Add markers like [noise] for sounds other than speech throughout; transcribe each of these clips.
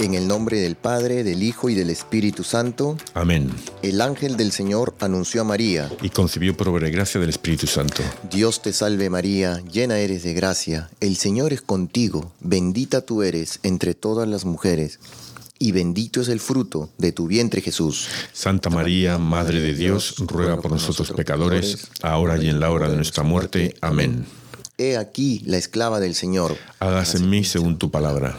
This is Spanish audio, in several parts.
En el nombre del Padre, del Hijo y del Espíritu Santo. Amén. El ángel del Señor anunció a María. Y concibió por obra y gracia del Espíritu Santo. Dios te salve María, llena eres de gracia. El Señor es contigo. Bendita tú eres entre todas las mujeres. Y bendito es el fruto de tu vientre Jesús. Santa María, Madre de Dios, ruega por nosotros pecadores, ahora y en la hora de nuestra muerte. Amén. He aquí la esclava del Señor. Hágase en mí según tu palabra.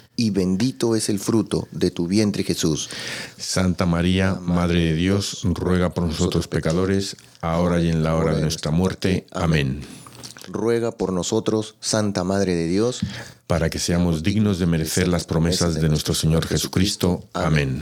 y bendito es el fruto de tu vientre Jesús. Santa María, Madre de Dios, ruega por nosotros pecadores, ahora y en la hora de nuestra muerte. Amén. Ruega por nosotros, Santa Madre de Dios, para que seamos dignos de merecer las promesas de nuestro Señor Jesucristo. Amén.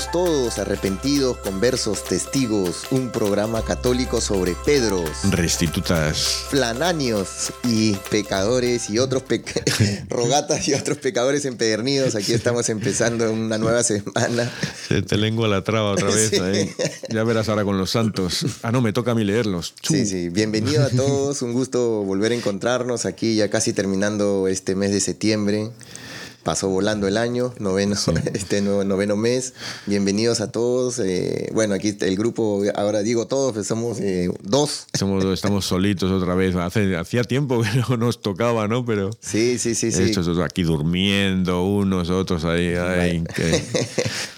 Bienvenidos todos, arrepentidos, conversos, testigos, un programa católico sobre Pedros, restitutas, flanáneos y pecadores y otros [laughs] rogatas y otros pecadores empedernidos. Aquí estamos empezando una nueva semana. Se te lengua la traba otra vez. Ahí. Ya verás ahora con los santos. Ah, no, me toca a mí leerlos. Sí, sí. Bienvenido a todos. Un gusto volver a encontrarnos aquí ya casi terminando este mes de septiembre. Pasó volando el año, noveno, [laughs] este noveno mes. Bienvenidos a todos. Eh, bueno, aquí el grupo, ahora digo todos, pues somos eh, dos. Somos estamos solitos otra vez. Hace, hacía tiempo que no nos tocaba, ¿no? Pero. Sí, sí, sí. Estos sí. aquí durmiendo, unos, otros ahí. Ay,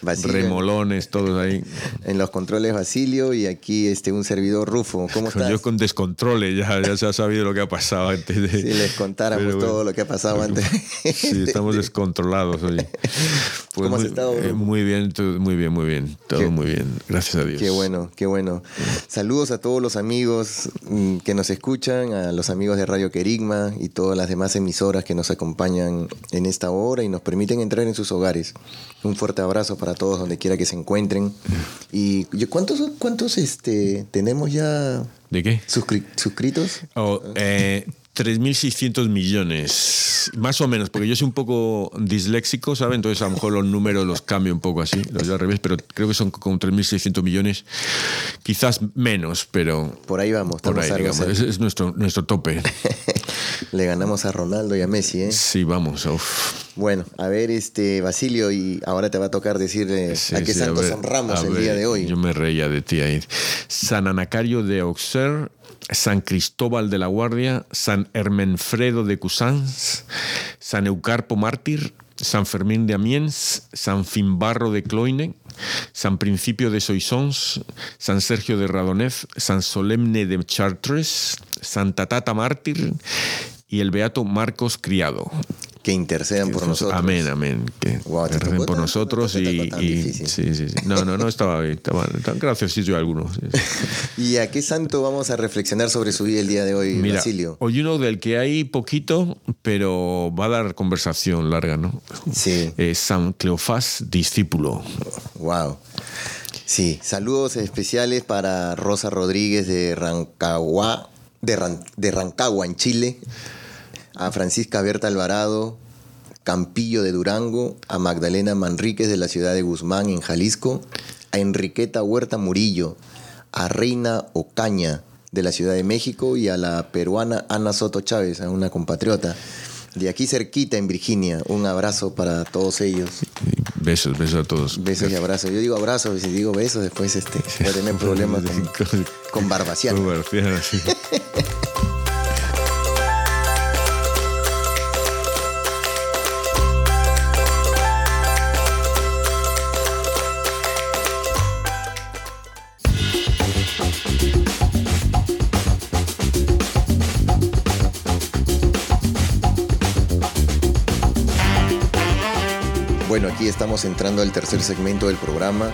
[laughs] remolones, todos ahí. En los controles Basilio y aquí este, un servidor Rufo. ¿Cómo estás? Yo con descontroles, ya, ya se ha sabido lo que ha pasado antes de. Si les contáramos todo lo que ha pasado antes. Sí, estamos [laughs] controlados hoy. [laughs] Pues ¿Cómo has muy, estado? Eh, muy bien, muy bien, muy bien. Todo Qué- muy bien. Gracias a Dios. Qué bueno, qué bueno. Saludos a todos los amigos mm, que nos escuchan, a los amigos de Radio Querigma y todas las demás emisoras que nos acompañan en esta hora y nos permiten entrar en sus hogares. Un fuerte abrazo para todos donde quiera que se encuentren. [laughs] ¿Y y cuántos, cuántos este, tenemos ya ¿De qué? suscri- suscritos? Oh, eh, 3.600 millones, más o menos, porque yo soy un poco disléxico, ¿sabes? Entonces a lo mejor los números los cambio un poco así, los de al revés, pero creo que son como 3.600 millones, quizás menos, pero Por ahí vamos, por ahí, digamos, es, nuestro, nuestro tope. [laughs] Le ganamos a Ronaldo y a Messi, ¿eh? Sí, vamos. uf. Bueno, a ver, este Basilio, y ahora te va a tocar decirle Sí, a qué sí, a santos ver, honramos a el ver, día de hoy. Yo me reía de ti ahí. San Anacario de Auxerre, San Cristóbal de la Guardia, San Hermenfredo de Cusans, San Eucarpo Mártir, San Fermín de Amiens, San Finbarro de Cloyne, San Principio de Soissons, San Sergio de Radonez, San Solemne de Chartres, Santa Tata Mártir y el Beato Marcos Criado. Que intercedan por nosotros. Amén, amén. Que Guau, ¿te que recen tocó por tan- nosotros y, sí, sí, sí. No, no, no estaba bien. Tan graciosillo alguno. sí, sí. [laughs] ¿Y a qué santo vamos a reflexionar sobre su vida el día de hoy, Mira, Basilio? hoy uno del que hay poquito, pero va a dar conversación larga, ¿no? Sí, Eh, San Cleofás, discípulo. wow. Sí, saludos especiales para Rosa Rodríguez de Rancagua, de, Ran- de Rancagua, en Chile, a Francisca Berta Alvarado, Campillo de Durango, a Magdalena Manríquez de la ciudad de Guzmán, en Jalisco, a Enriqueta Huerta Murillo, a Reina Ocaña de la Ciudad de México y a la peruana Ana Soto Chávez, a una compatriota de aquí cerquita en Virginia. Un abrazo para todos ellos. Besos, besos a todos. Besos y abrazos. Yo digo abrazos y si digo besos, después este, puede tener problemas con, [laughs] con sí. [laughs] estamos entrando al tercer segmento del programa.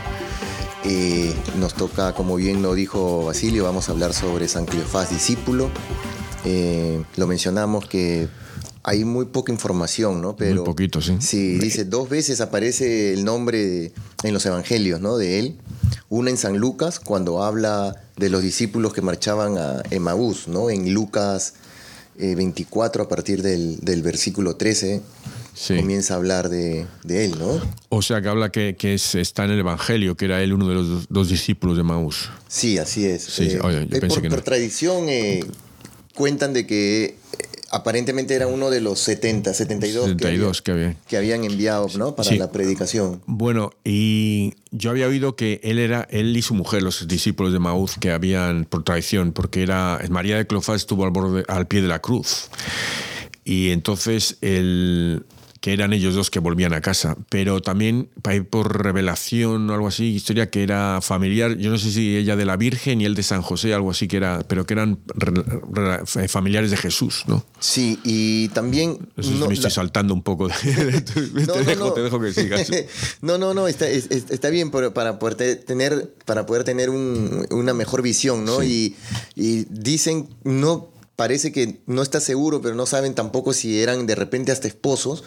Eh, nos toca, como bien lo dijo Basilio, vamos a hablar sobre San Cleofás discípulo. Eh, lo mencionamos que hay muy poca información, ¿no? Pero, muy poquito, sí. Sí, dice, dos veces aparece el nombre de, en los evangelios, ¿no? De él. Una en San Lucas, cuando habla de los discípulos que marchaban a Emaús, ¿no? En Lucas eh, 24, a partir del, del versículo 13 comienza a hablar de, de, él, ¿no? O sea, que habla que, que es, está en el Evangelio, que era él uno de los dos, dos discípulos de Maús. Sí, así es. Sí, eh, oye, yo pensé por, que no. por tradición eh, cuentan de que eh, aparentemente era uno de los 70, 72, 72 que, había, que, había, que habían enviado ¿no? para Sí. la predicación. Bueno, y yo había oído que él era él y su mujer, los discípulos de Maús, que habían por traición, porque era María de Cleofás estuvo al borde, al pie de la cruz. Y entonces el que eran ellos dos que volvían a casa, pero también por revelación o algo así, historia que era familiar, yo no sé si ella de la Virgen y él de San José, algo así que era, pero que eran re, re, familiares de Jesús, ¿no? Sí, y también... Eso no, me estoy la... saltando un poco. De, [laughs] no, te, no, dejo, no. te dejo que sigas. [laughs] no, no, no, está, está bien pero para poder tener, para poder tener un, una mejor visión, ¿no? Sí. Y, y dicen, no parece que no está seguro, pero no saben tampoco si eran de repente hasta esposos,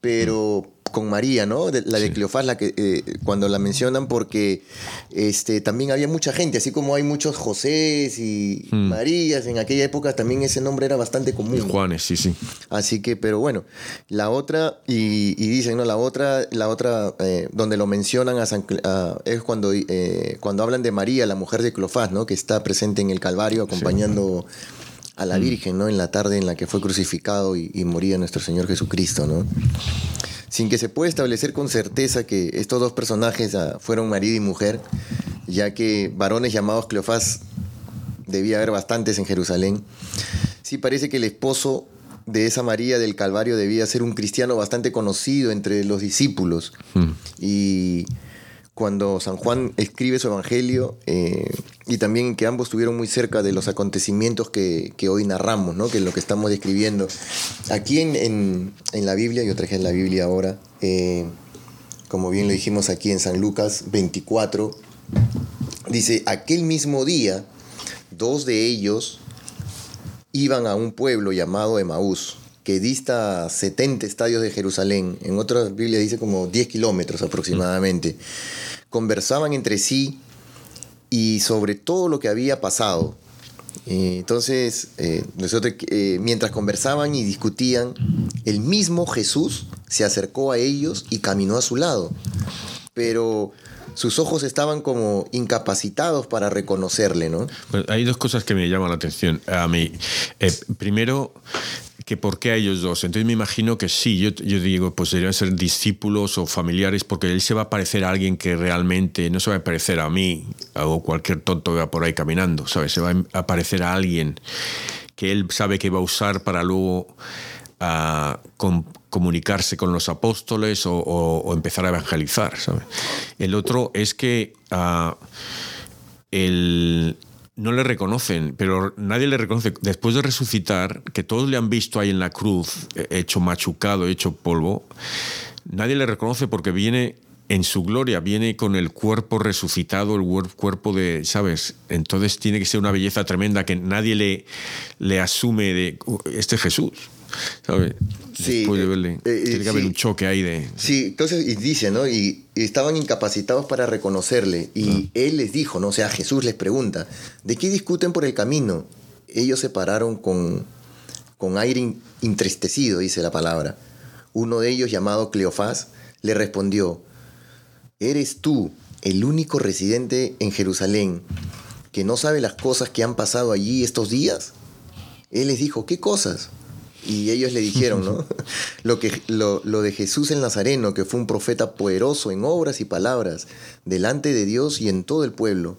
pero mm. con María, ¿no? De, la de sí. Cleofás, la que eh, cuando la mencionan, porque este, también había mucha gente, así como hay muchos Josés y mm. Marías, en aquella época también ese nombre era bastante común. Y Juanes, sí, sí. Así que, pero bueno, la otra, y, y dicen, ¿no? La otra, la otra eh, donde lo mencionan a San, a, es cuando, eh, cuando hablan de María, la mujer de Cleofás, ¿no? Que está presente en el Calvario acompañando. Sí a la Virgen, ¿no? En la tarde en la que fue crucificado y, y, moría nuestro Señor Jesucristo, ¿no? Sin que se pueda establecer con certeza que estos dos personajes uh, fueron marido y mujer, ya que varones llamados Cleofás debía haber bastantes en Jerusalén. Sí parece que el esposo de esa María del Calvario debía ser un cristiano bastante conocido entre los discípulos. Mm. Y cuando San Juan escribe su evangelio eh, y también que ambos estuvieron muy cerca de los acontecimientos que, hoy narramos, ¿no? que es lo que estamos describiendo. Aquí en, en, en la Biblia, yo traje la Biblia ahora, eh, como bien lo dijimos aquí en San Lucas 24, dice, aquel mismo día, dos de ellos iban a un pueblo llamado Emaús, que dista 70 estadios de Jerusalén, en otras Biblias dice como 10 kilómetros aproximadamente. Conversaban entre sí y sobre todo lo que había pasado. Eh, entonces, eh, nosotros, eh, mientras conversaban y discutían, el mismo Jesús se acercó a ellos y caminó a su lado. Pero sus ojos estaban como incapacitados para reconocerle, ¿no? Pues hay dos cosas que me llaman la atención. A mí, eh, primero, que por qué a ellos dos. Entonces me imagino que sí, yo, yo digo, pues deberían ser discípulos o familiares, porque él se va a parecer a alguien que realmente no se va a parecer a mí o cualquier tonto que va por ahí caminando, ¿sabes? Se va a parecer a alguien que él sabe que va a usar para luego a com comunicarse con los apóstoles o, empezar a evangelizar. El otro es que uh, el no le reconocen, pero nadie le reconoce. Después de resucitar, que todos le han visto ahí en la cruz, hecho machucado, hecho polvo, nadie le reconoce porque viene en su gloria, viene con el cuerpo resucitado, el cuerpo de, ¿sabes? Entonces tiene que ser una belleza tremenda que nadie le, le asume de este Jesús. Sí, verle, eh, tiene que sí. haber un choque ahí de... Sí, entonces, y dice, ¿no? Y, y estaban incapacitados para reconocerle. Y Ah. él les dijo, ¿no? O sea, Jesús les pregunta, ¿de qué discuten por el camino? Ellos se pararon con, con aire entristecido, dice la palabra. Uno de ellos, llamado Cleofás, le respondió, ¿eres tú el único residente en Jerusalén que no sabe las cosas que han pasado allí estos días? Él les dijo, ¿qué cosas? Y ellos le dijeron, ¿no? [laughs] [laughs] lo, que, lo, lo de Jesús el Nazareno, que fue un profeta poderoso en obras y palabras, delante de Dios y en todo el pueblo.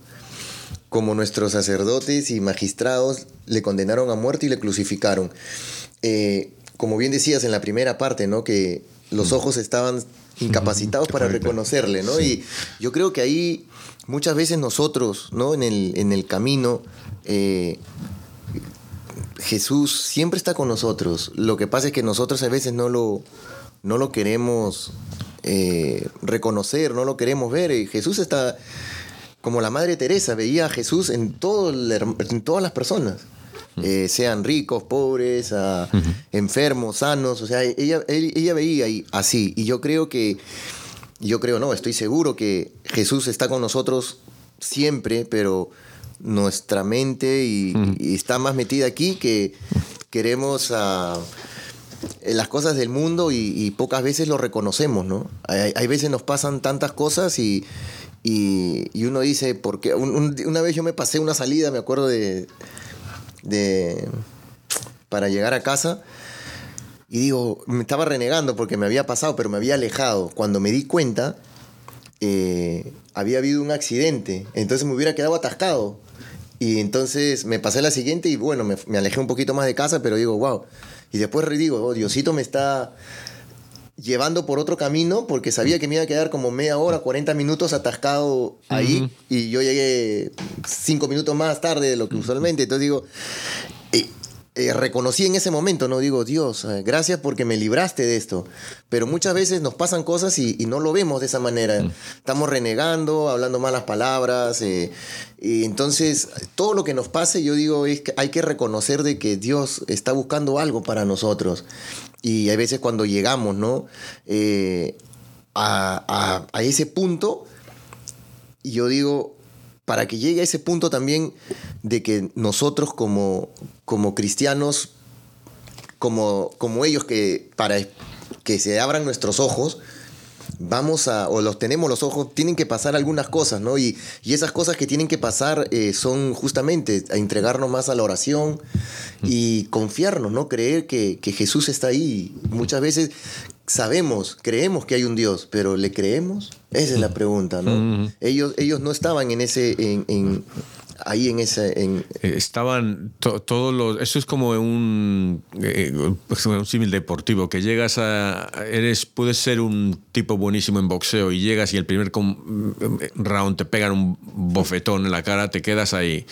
Como nuestros sacerdotes y magistrados le condenaron a muerte y le crucificaron. Eh, como bien decías en la primera parte, ¿no? Que los ojos estaban incapacitados para reconocerle, ¿no? Y yo creo que ahí muchas veces nosotros, ¿no? En el, en el camino, eh, Jesús siempre está con nosotros. Lo que pasa es que nosotros a veces no lo, no lo queremos eh, reconocer, no lo queremos ver. Y Jesús está, como la Madre Teresa, veía a Jesús en, todo en todas las personas. Eh, sean ricos, pobres, enfermos, sanos, o sea, ella, ella veía así, y yo creo que, yo creo, no, estoy seguro que Jesús está con nosotros siempre, pero nuestra mente y, está más metida aquí que queremos ah, las cosas del mundo y, pocas veces lo reconocemos, ¿no? Hay, veces nos pasan tantas cosas y, y, uno dice, porque una vez yo me pasé una salida, me acuerdo de, de para llegar a casa y digo, me estaba renegando porque me había pasado, pero me había alejado. Cuando me di cuenta, eh, había habido un accidente, entonces me hubiera quedado atascado. Y entonces me pasé la siguiente y bueno, me, alejé un poquito más de casa, pero digo, wow. Y después digo, oh, Diosito me está llevando por otro camino porque sabía que me iba a quedar como media hora, 40 minutos atascado ahí y yo llegué cinco minutos más tarde de lo que usualmente. Entonces digo, eh, reconocí en ese momento, no digo, Dios, eh, gracias porque me libraste de esto. Pero muchas veces nos pasan cosas y, no lo vemos de esa manera. Mm. Estamos renegando, hablando malas palabras. Eh, y entonces, todo lo que nos pase, yo digo, es que hay que reconocer de que Dios está buscando algo para nosotros. Y hay veces cuando llegamos, ¿no? a, a ese punto, yo digo, para que llegue a ese punto también de que nosotros como, como cristianos, como, como ellos que para que se abran nuestros ojos, vamos a, o los tenemos los ojos, tienen que pasar algunas cosas, ¿no? Y, esas cosas que tienen que pasar eh, son justamente a entregarnos más a la oración y confiarnos, ¿no? Creer que, que Jesús está ahí. Muchas veces sabemos, creemos que hay un Dios, pero ¿le creemos? Esa es la pregunta, ¿no? ellos, ellos no estaban en ese, en, ahí en ese... En... Eh, estaban todos los... Eso es como un, eh, un símil deportivo, que llegas a... Eres, puedes ser un tipo buenísimo en boxeo y llegas y el primer round te pegan un bofetón en la cara, te quedas ahí.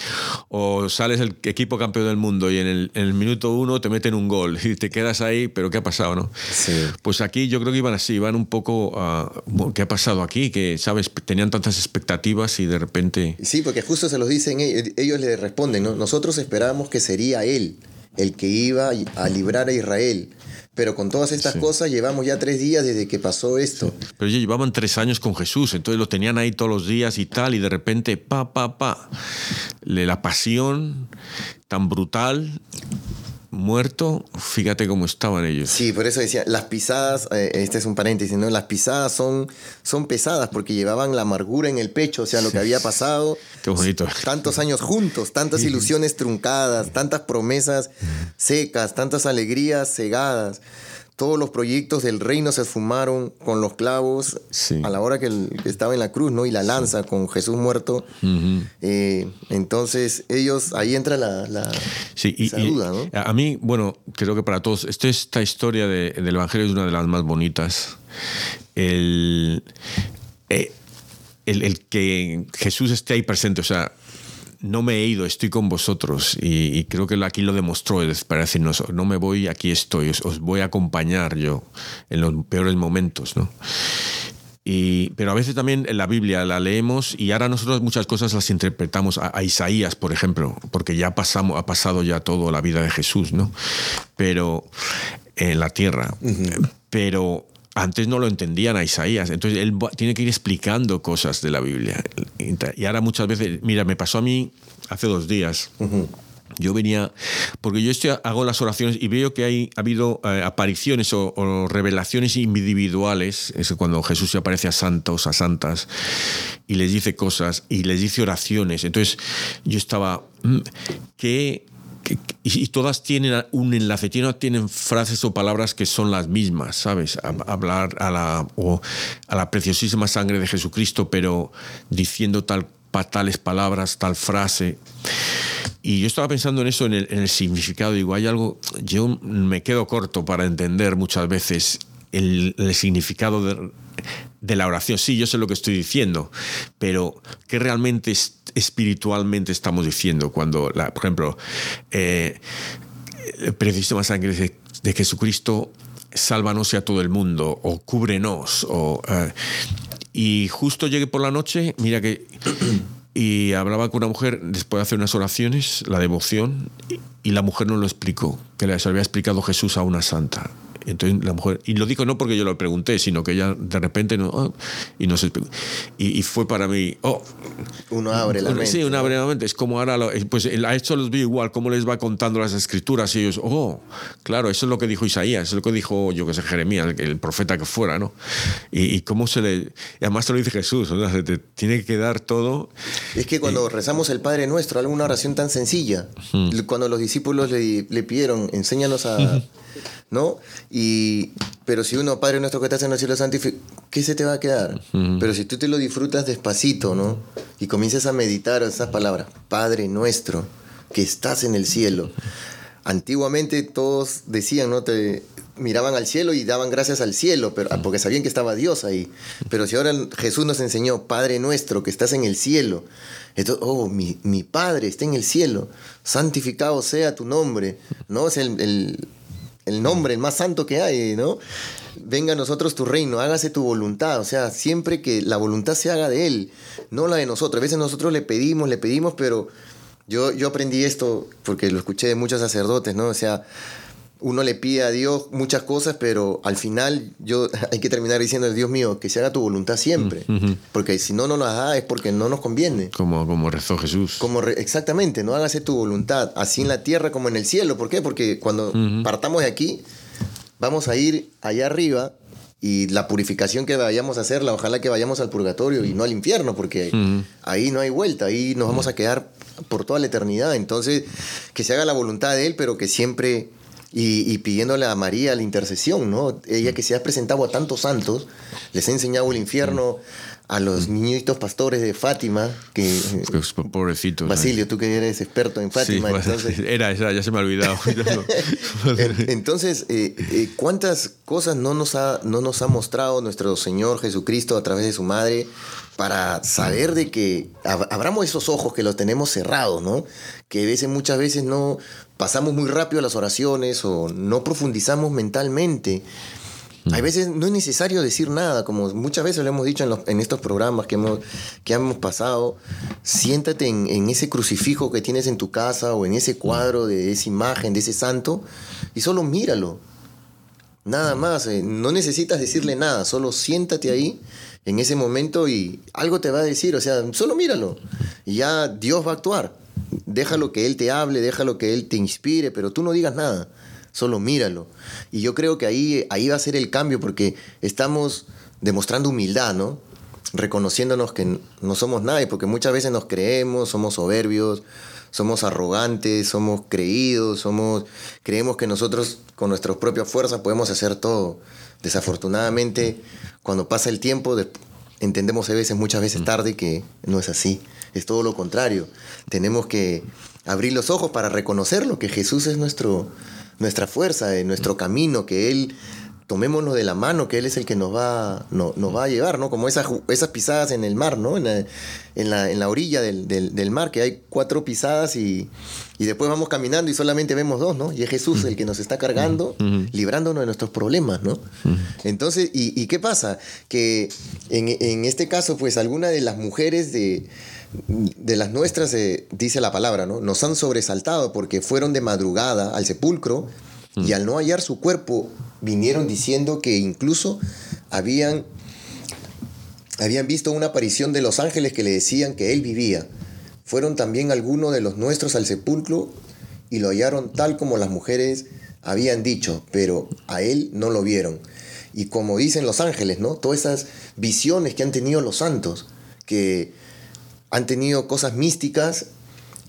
O sales el equipo campeón del mundo y en el, en el minuto uno te meten un gol y te quedas ahí, pero ¿qué ha pasado, no? Sí. Pues aquí yo creo que iban así, iban un poco a... ¿Qué ha pasado aquí? Que, ¿sabes? Tenían tantas expectativas y de repente... Sí, porque justo se los dicen ellos le responden, nosotros esperábamos que sería él el que iba a librar a Israel. Pero con todas estas cosas llevamos ya tres días desde que pasó esto. Pero ellos llevaban tres años con Jesús, entonces lo tenían ahí todos los días y tal, y de repente, pa, pa, pa, la pasión tan brutal muerto, fíjate cómo estaban ellos. Sí, por eso decía, las pisadas, eh, este es un paréntesis, ¿no? Las pisadas son, son pesadas porque llevaban la amargura en el pecho, o sea, lo que había pasado. [laughs] Qué bonito. Tantos años juntos, tantas ilusiones truncadas, tantas promesas secas, tantas alegrías cegadas todos los proyectos del reino se esfumaron con los clavos a la hora que, estaba en la cruz, ¿no? Y la lanza con Jesús muerto. Eh, entonces, ellos, ahí entra la, la duda, ¿no? A mí, bueno, creo que para todos, esta historia del Evangelio es una de las más bonitas. El, eh, el, el que Jesús esté ahí presente, o sea, no me he ido, estoy con vosotros. Y, creo que aquí lo demostró, para decirnos, no me voy, aquí estoy, os, voy a acompañar yo en los peores momentos. ¿no? Y, pero a veces también en la Biblia la leemos y ahora nosotros muchas cosas las interpretamos a, Isaías, por ejemplo, porque ya pasamos, ha pasado ya toda la vida de Jesús, ¿no? Pero en la tierra. Pero antes no lo entendían a Isaías, entonces él tiene que ir explicando cosas de la Biblia. Y ahora muchas veces, mira, me pasó a mí hace dos días. Yo venía, porque yo estoy, hago las oraciones y veo que hay, ha habido eh, apariciones o, revelaciones individuales, es cuando Jesús se aparece a santos, a santas, y les dice cosas, y les dice oraciones. Entonces yo estaba, mm, ¿qué, y, todas tienen un enlace, tienen, frases o palabras que son las mismas, ¿sabes? hablar a la, a la preciosísima sangre de Jesucristo, pero diciendo tal, tales palabras, tal frase. Y yo estaba pensando en eso, en el, significado. Digo, hay algo, yo me quedo corto para entender muchas veces el, significado de, la oración. Sí, yo sé lo que estoy diciendo, pero ¿qué realmente espiritualmente estamos diciendo cuando, por ejemplo, eh, el sangre de, Jesucristo, sálvanos a todo el mundo, o cúbrenos, o... Eh, y justo llegué por la noche, mira que... Y hablaba con una mujer después de hacer unas oraciones, la devoción, y, la mujer no lo explicó, que les había explicado Jesús a una santa. Entonces la mujer, y lo digo no porque yo lo pregunté, sino que ella de repente no, ah, y no se y, y, fue para mí, oh, uno abre la mente. Sí, uno abre la mente. Es como ahora, pues a esto los vi igual, cómo les va contando las escrituras y ellos, oh, claro, eso es lo que dijo Isaías, eso es lo que dijo, yo que sé, Jeremías, el, profeta que fuera, ¿no? Y, cómo se le, y además te lo dice Jesús, ¿no? se te tiene que dar todo. Es que cuando rezamos el Padre Nuestro, alguna oración tan sencilla, cuando los discípulos le, le pidieron, enséñanos a... [laughs] ¿no? Y, pero si uno, Padre nuestro que estás en el cielo santo, ¿qué se te va a quedar? Pero si tú te lo disfrutas despacito, ¿no? Y comienzas a meditar esas palabras, Padre nuestro que estás en el cielo. Antiguamente todos decían, ¿no? Te miraban al cielo y daban gracias al cielo, pero, porque sabían que estaba Dios ahí. Pero si ahora Jesús nos enseñó, Padre nuestro que estás en el cielo, entonces, oh, mi, mi Padre está en el cielo, santificado sea tu nombre, ¿no? Es el el nombre, el más santo que hay, ¿no? Venga a nosotros tu reino, hágase tu voluntad, o sea, siempre que la voluntad se haga de Él, no la de nosotros. A veces nosotros le pedimos, le pedimos, pero yo, yo aprendí esto porque lo escuché de muchos sacerdotes, ¿no? O sea, uno le pide a Dios muchas cosas, pero al final yo [laughs] hay que terminar diciendo, Dios mío, que se haga tu voluntad siempre. Porque si no, no nos da es porque no nos conviene. Como, como rezó Jesús. Como exactamente, no hágase tu voluntad, así en la tierra como en el cielo. ¿Por qué? Porque cuando partamos de aquí, vamos a ir allá arriba y la purificación que vayamos a hacerla, ojalá que vayamos al purgatorio y no al infierno, porque ahí no hay vuelta, ahí nos vamos a quedar por toda la eternidad. Entonces, que se haga la voluntad de Él, pero que siempre y, pidiéndole a María la intercesión, ¿no? Ella que se ha presentado a tantos santos, les ha enseñado el infierno a los niñitos pastores de Fátima, que... Pues, pobrecitos. Basilio, tú que eres experto en Fátima. entonces, [laughs] era esa, ya se me ha olvidado. [laughs] entonces, eh, eh, ¿cuántas cosas no nos, ha, no nos ha mostrado nuestro Señor Jesucristo a través de su madre para saber de que abramos esos ojos que los tenemos cerrados, ¿no? Que veces, muchas veces no pasamos muy rápido las oraciones o no profundizamos mentalmente. Hay veces no es necesario decir nada, como muchas veces lo hemos dicho en, en estos programas que hemos, que hemos pasado. Siéntate en, en, ese crucifijo que tienes en tu casa o en ese cuadro de esa imagen, de ese santo, y solo míralo. Nada más, eh, no necesitas decirle nada, solo siéntate ahí en ese momento y algo te va a decir, o sea, solo míralo y ya Dios va a actuar. Déjalo que Él te hable, déjalo que Él te inspire, pero tú no digas nada, solo míralo. Y yo creo que ahí, ahí va a ser el cambio porque estamos demostrando humildad, ¿no? Reconociéndonos que no somos nadie, porque muchas veces nos creemos, somos soberbios, somos arrogantes, somos creídos, somos creemos que nosotros con nuestras propias fuerzas podemos hacer todo. Desafortunadamente, cuando pasa el tiempo, entendemos a veces, muchas veces tarde, que no es así. Es todo lo contrario. Tenemos que abrir los ojos para reconocerlo, que Jesús es nuestro, nuestra fuerza, nuestro camino, que Él tomémonos de la mano, que Él es el que nos va, no, nos va a llevar, ¿no? Como esas, esas pisadas en el mar, ¿no? En la, en la, en la orilla del, del, mar, que hay cuatro pisadas y, y, después vamos caminando y solamente vemos dos, ¿no? Y es Jesús el que nos está cargando, librándonos de nuestros problemas, ¿no? Entonces, ¿y, ¿y, qué pasa? Que en, en, este caso, pues alguna de las mujeres de, de las nuestras, eh, dice la palabra, ¿no? Nos han sobresaltado porque fueron de madrugada al sepulcro y al no hallar su cuerpo, vinieron diciendo que incluso habían, habían visto una aparición de los ángeles que le decían que él vivía. Fueron también algunos de los nuestros al sepulcro y lo hallaron tal como las mujeres habían dicho, pero a él no lo vieron. Y como dicen los ángeles, ¿no? Todas esas visiones que han tenido los santos, que han tenido cosas místicas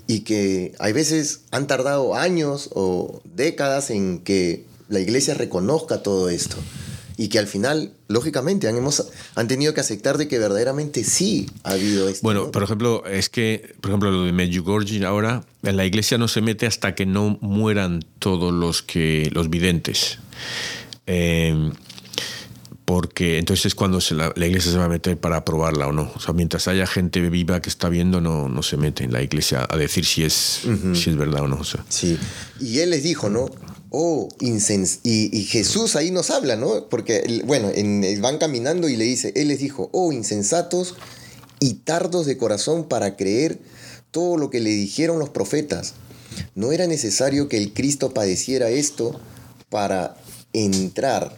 y que hay veces han tardado años o décadas en que la iglesia reconozca todo esto y que al final, lógicamente, han, hemos, han tenido que aceptar de que verdaderamente sí ha habido esto. Bueno, por ejemplo, es que, por ejemplo, lo de Medjugorje ahora, la iglesia no se mete hasta que no mueran todos los, que, los videntes. Eh, porque entonces es cuando la, iglesia se va a meter para aprobarla o no. O sea, mientras haya gente viva que está viendo, no, no se mete en la iglesia a decir si es, si es verdad o no. Sí. Y él les dijo, ¿no? Oh, insens y, Jesús ahí nos habla, ¿no? Porque, bueno, en, van caminando y le dice, Él les dijo, oh, insensatos y tardos de corazón para creer todo lo que le dijeron los profetas. ¿No era necesario que el Cristo padeciera esto para entrar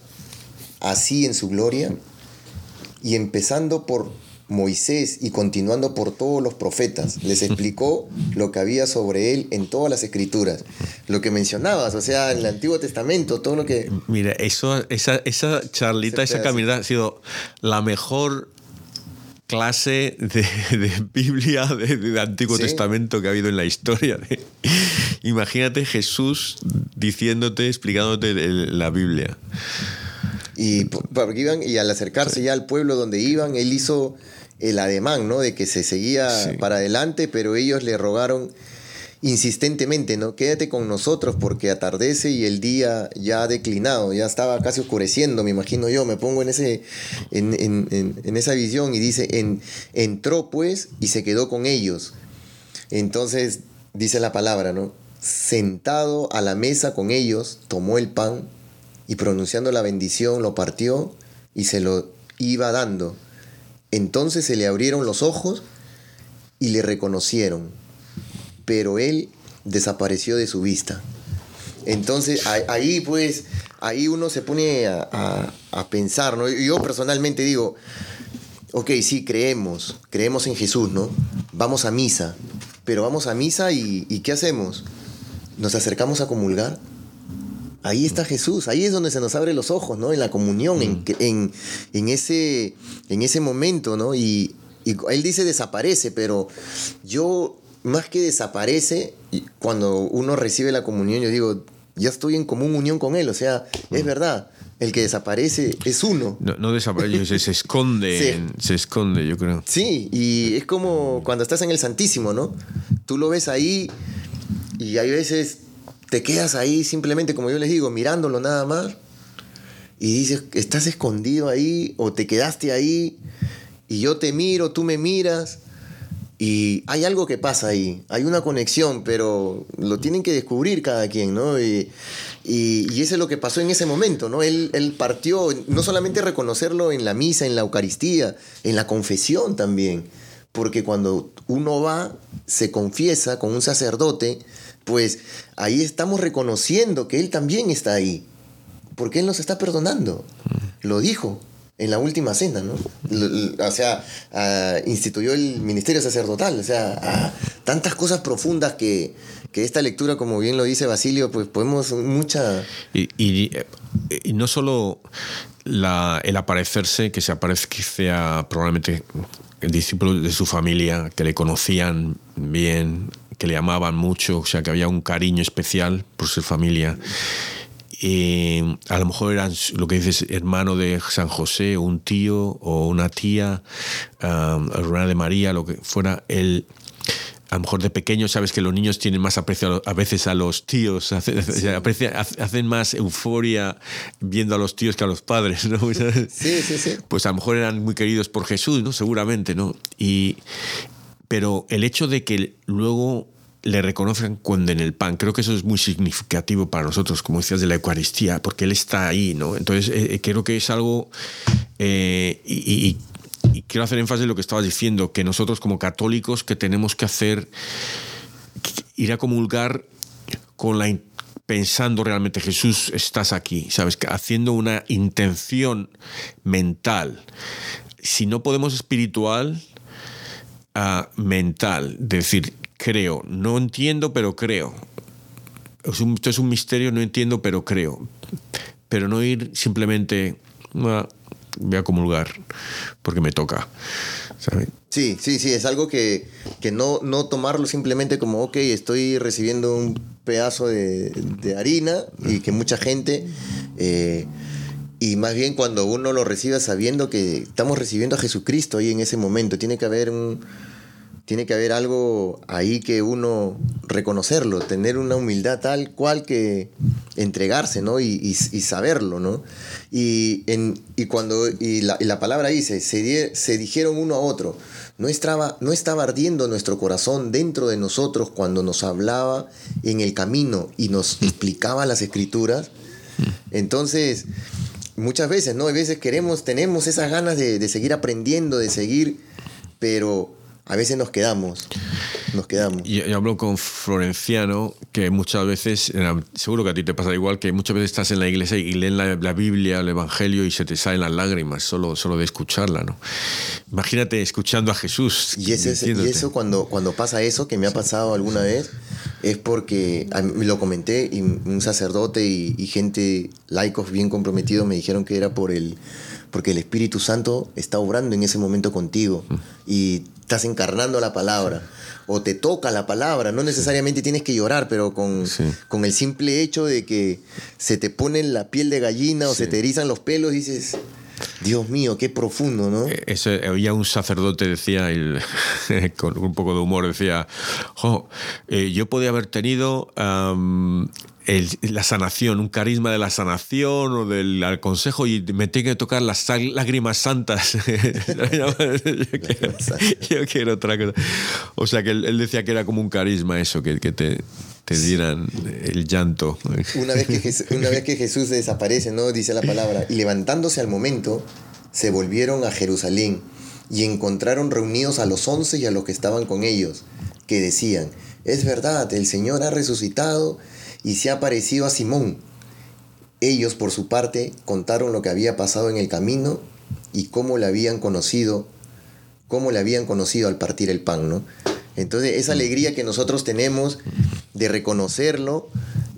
así en su gloria, y empezando por Moisés y continuando por todos los profetas, les explicó [laughs] lo que había sobre él en todas las escrituras. Lo que mencionabas, o sea, en el Antiguo Testamento, todo lo que... Mira, eso, esa, esa charlita, esa caminata ha sido la mejor clase de, Biblia, de, Antiguo Testamento que ha habido en la historia. Imagínate Jesús diciéndote, explicándote la Biblia. Y, iban, y al acercarse ya al pueblo donde iban, él hizo el ademán, ¿no? De que se seguía para adelante, pero ellos le rogaron insistentemente, ¿no? Quédate con nosotros porque atardece y el día ya ha declinado, ya estaba casi oscureciendo, me imagino yo, me pongo en, ese, en, esa visión y dice, en, entró pues y se quedó con ellos. Entonces dice la palabra, ¿no? Sentado a la mesa con ellos, tomó el pan y pronunciando la bendición lo partió y se lo iba dando. Entonces se le abrieron los ojos y le reconocieron, pero él desapareció de su vista. Entonces ahí pues, ahí uno se pone a, pensar, ¿no? Yo personalmente digo, ok, sí, creemos, creemos en Jesús, ¿no? Vamos a misa, pero vamos a misa y ¿qué hacemos? ¿Nos acercamos a comulgar? Ahí está Jesús, ahí es donde se nos abren los ojos, ¿no? En la comunión, en, mm. en, ese, en ese momento, ¿no? Y, él dice desaparece, pero yo, más que desaparece, cuando uno recibe la comunión, yo digo, ya estoy en común unión con él, o sea, es mm. verdad. El que desaparece es uno. No, desaparece, se, esconde, [laughs] se esconde, yo creo. Sí, y es como cuando estás en el Santísimo, ¿no? Tú lo ves ahí y hay veces te quedas ahí simplemente, como yo les digo, mirándolo nada más. Y dices, estás escondido ahí o te quedaste ahí y yo te miro, tú me miras. Y hay algo que pasa ahí, hay una conexión, pero lo tienen que descubrir cada quien, ¿no? Y, y, eso es lo que pasó en ese momento, ¿no? Él, partió, no solamente reconocerlo en la misa, en la Eucaristía, en la confesión también, porque cuando uno va, se confiesa con un sacerdote, pues ahí estamos reconociendo que Él también está ahí, porque Él nos está perdonando. Lo dijo en la última cena, ¿no? O sea, instituyó el ministerio sacerdotal, o sea, tantas cosas profundas que, esta lectura, como bien lo dice Basilio, pues podemos mucha... Y, y, no solo el aparecerse, que se aparece que sea probablemente el discípulo de su familia, que le conocían bien, que le amaban mucho, o sea, que había un cariño especial por su familia. y a lo mejor eran lo que dices, hermano de San José, un tío o una tía, um, hermana de María, lo que fuera, él a lo mejor de pequeño sabes que los niños tienen más aprecio a veces a los tíos, [laughs] hacen, más euforia viendo a los tíos que a los padres, ¿no? Sí, sí, sí. Pues a lo mejor eran muy queridos por Jesús, ¿no? Seguramente, ¿no? Y, pero el hecho de que luego le reconozcan cuando en el pan, creo que eso es muy significativo para nosotros, como decías, de la Eucaristía, porque Él está ahí, ¿no? Entonces, eh, eh, creo que es algo, eh, y, quiero hacer énfasis en lo que estabas diciendo, que nosotros como católicos que tenemos que hacer, ir a comulgar con la pensando realmente, Jesús, estás aquí, ¿sabes? Haciendo una intención mental. Si no podemos espiritual, mental, decir, creo, no entiendo, pero creo. esto es un misterio, no entiendo, pero creo. Pero no ir simplemente, voy a comulgar porque me toca. Sí, sí, sí, es algo que, que no, no tomarlo simplemente como, ok, estoy recibiendo un pedazo de, de harina y que mucha gente, eh, y más bien cuando uno lo reciba sabiendo que estamos recibiendo a Jesucristo ahí en ese momento, tiene que haber un, tiene que haber algo ahí que uno reconocerlo, tener una humildad tal cual que entregarse, ¿no? Y, y- y saberlo, ¿no? Y, en, y cuando, y la, y la palabra dice, se, se dijeron uno a otro, no estaba, no estaba ardiendo nuestro corazón dentro de nosotros cuando nos hablaba en el camino y nos explicaba las escrituras. Entonces, muchas veces, ¿no? A veces queremos, tenemos esas ganas de, de seguir aprendiendo, de seguir, pero a veces nos quedamos, nos quedamos. Y yo hablo con Florenciano, que muchas veces, seguro que a ti te pasa igual, que muchas veces estás en la iglesia y leen la, la Biblia, el Evangelio y se te salen las lágrimas solo, solo de escucharla, ¿no? Imagínate escuchando a Jesús. Y, ese es- y eso cuando, cuando pasa eso, que me ha pasado alguna vez, es porque lo comenté y un sacerdote y, y gente laicos bien comprometidos me dijeron que era por el, porque el Espíritu Santo está obrando en ese momento contigo y estás encarnando la palabra o te toca la palabra, no necesariamente tienes que llorar, pero con, con el simple hecho de que se te pone la piel de gallina o se te erizan los pelos, dices, Dios mío, qué profundo, ¿no? Eh, Ese, oía un sacerdote, decía, [laughs] con un poco de humor, decía, "Jo, eh, yo podía haber tenido la sanación, un carisma de la sanación o del al consejo y me tengo que tocar las lágrimas santas. [laughs] yo, quiero, otra cosa. O sea, que él, decía que era como un carisma eso, que te, te dieran el llanto. Una vez, que Jes- [laughs] una vez que Jesús desaparece, ¿no? Dice la palabra, y levantándose al momento, se volvieron a Jerusalén y encontraron reunidos a los once y a los que estaban con ellos, que decían, es verdad, el Señor ha resucitado y se ha aparecido a Simón. Ellos, por su parte, contaron lo que había pasado en el camino y cómo le habían conocido, cómo le habían conocido al partir el pan, ¿no? Entonces, esa alegría que nosotros tenemos de reconocerlo,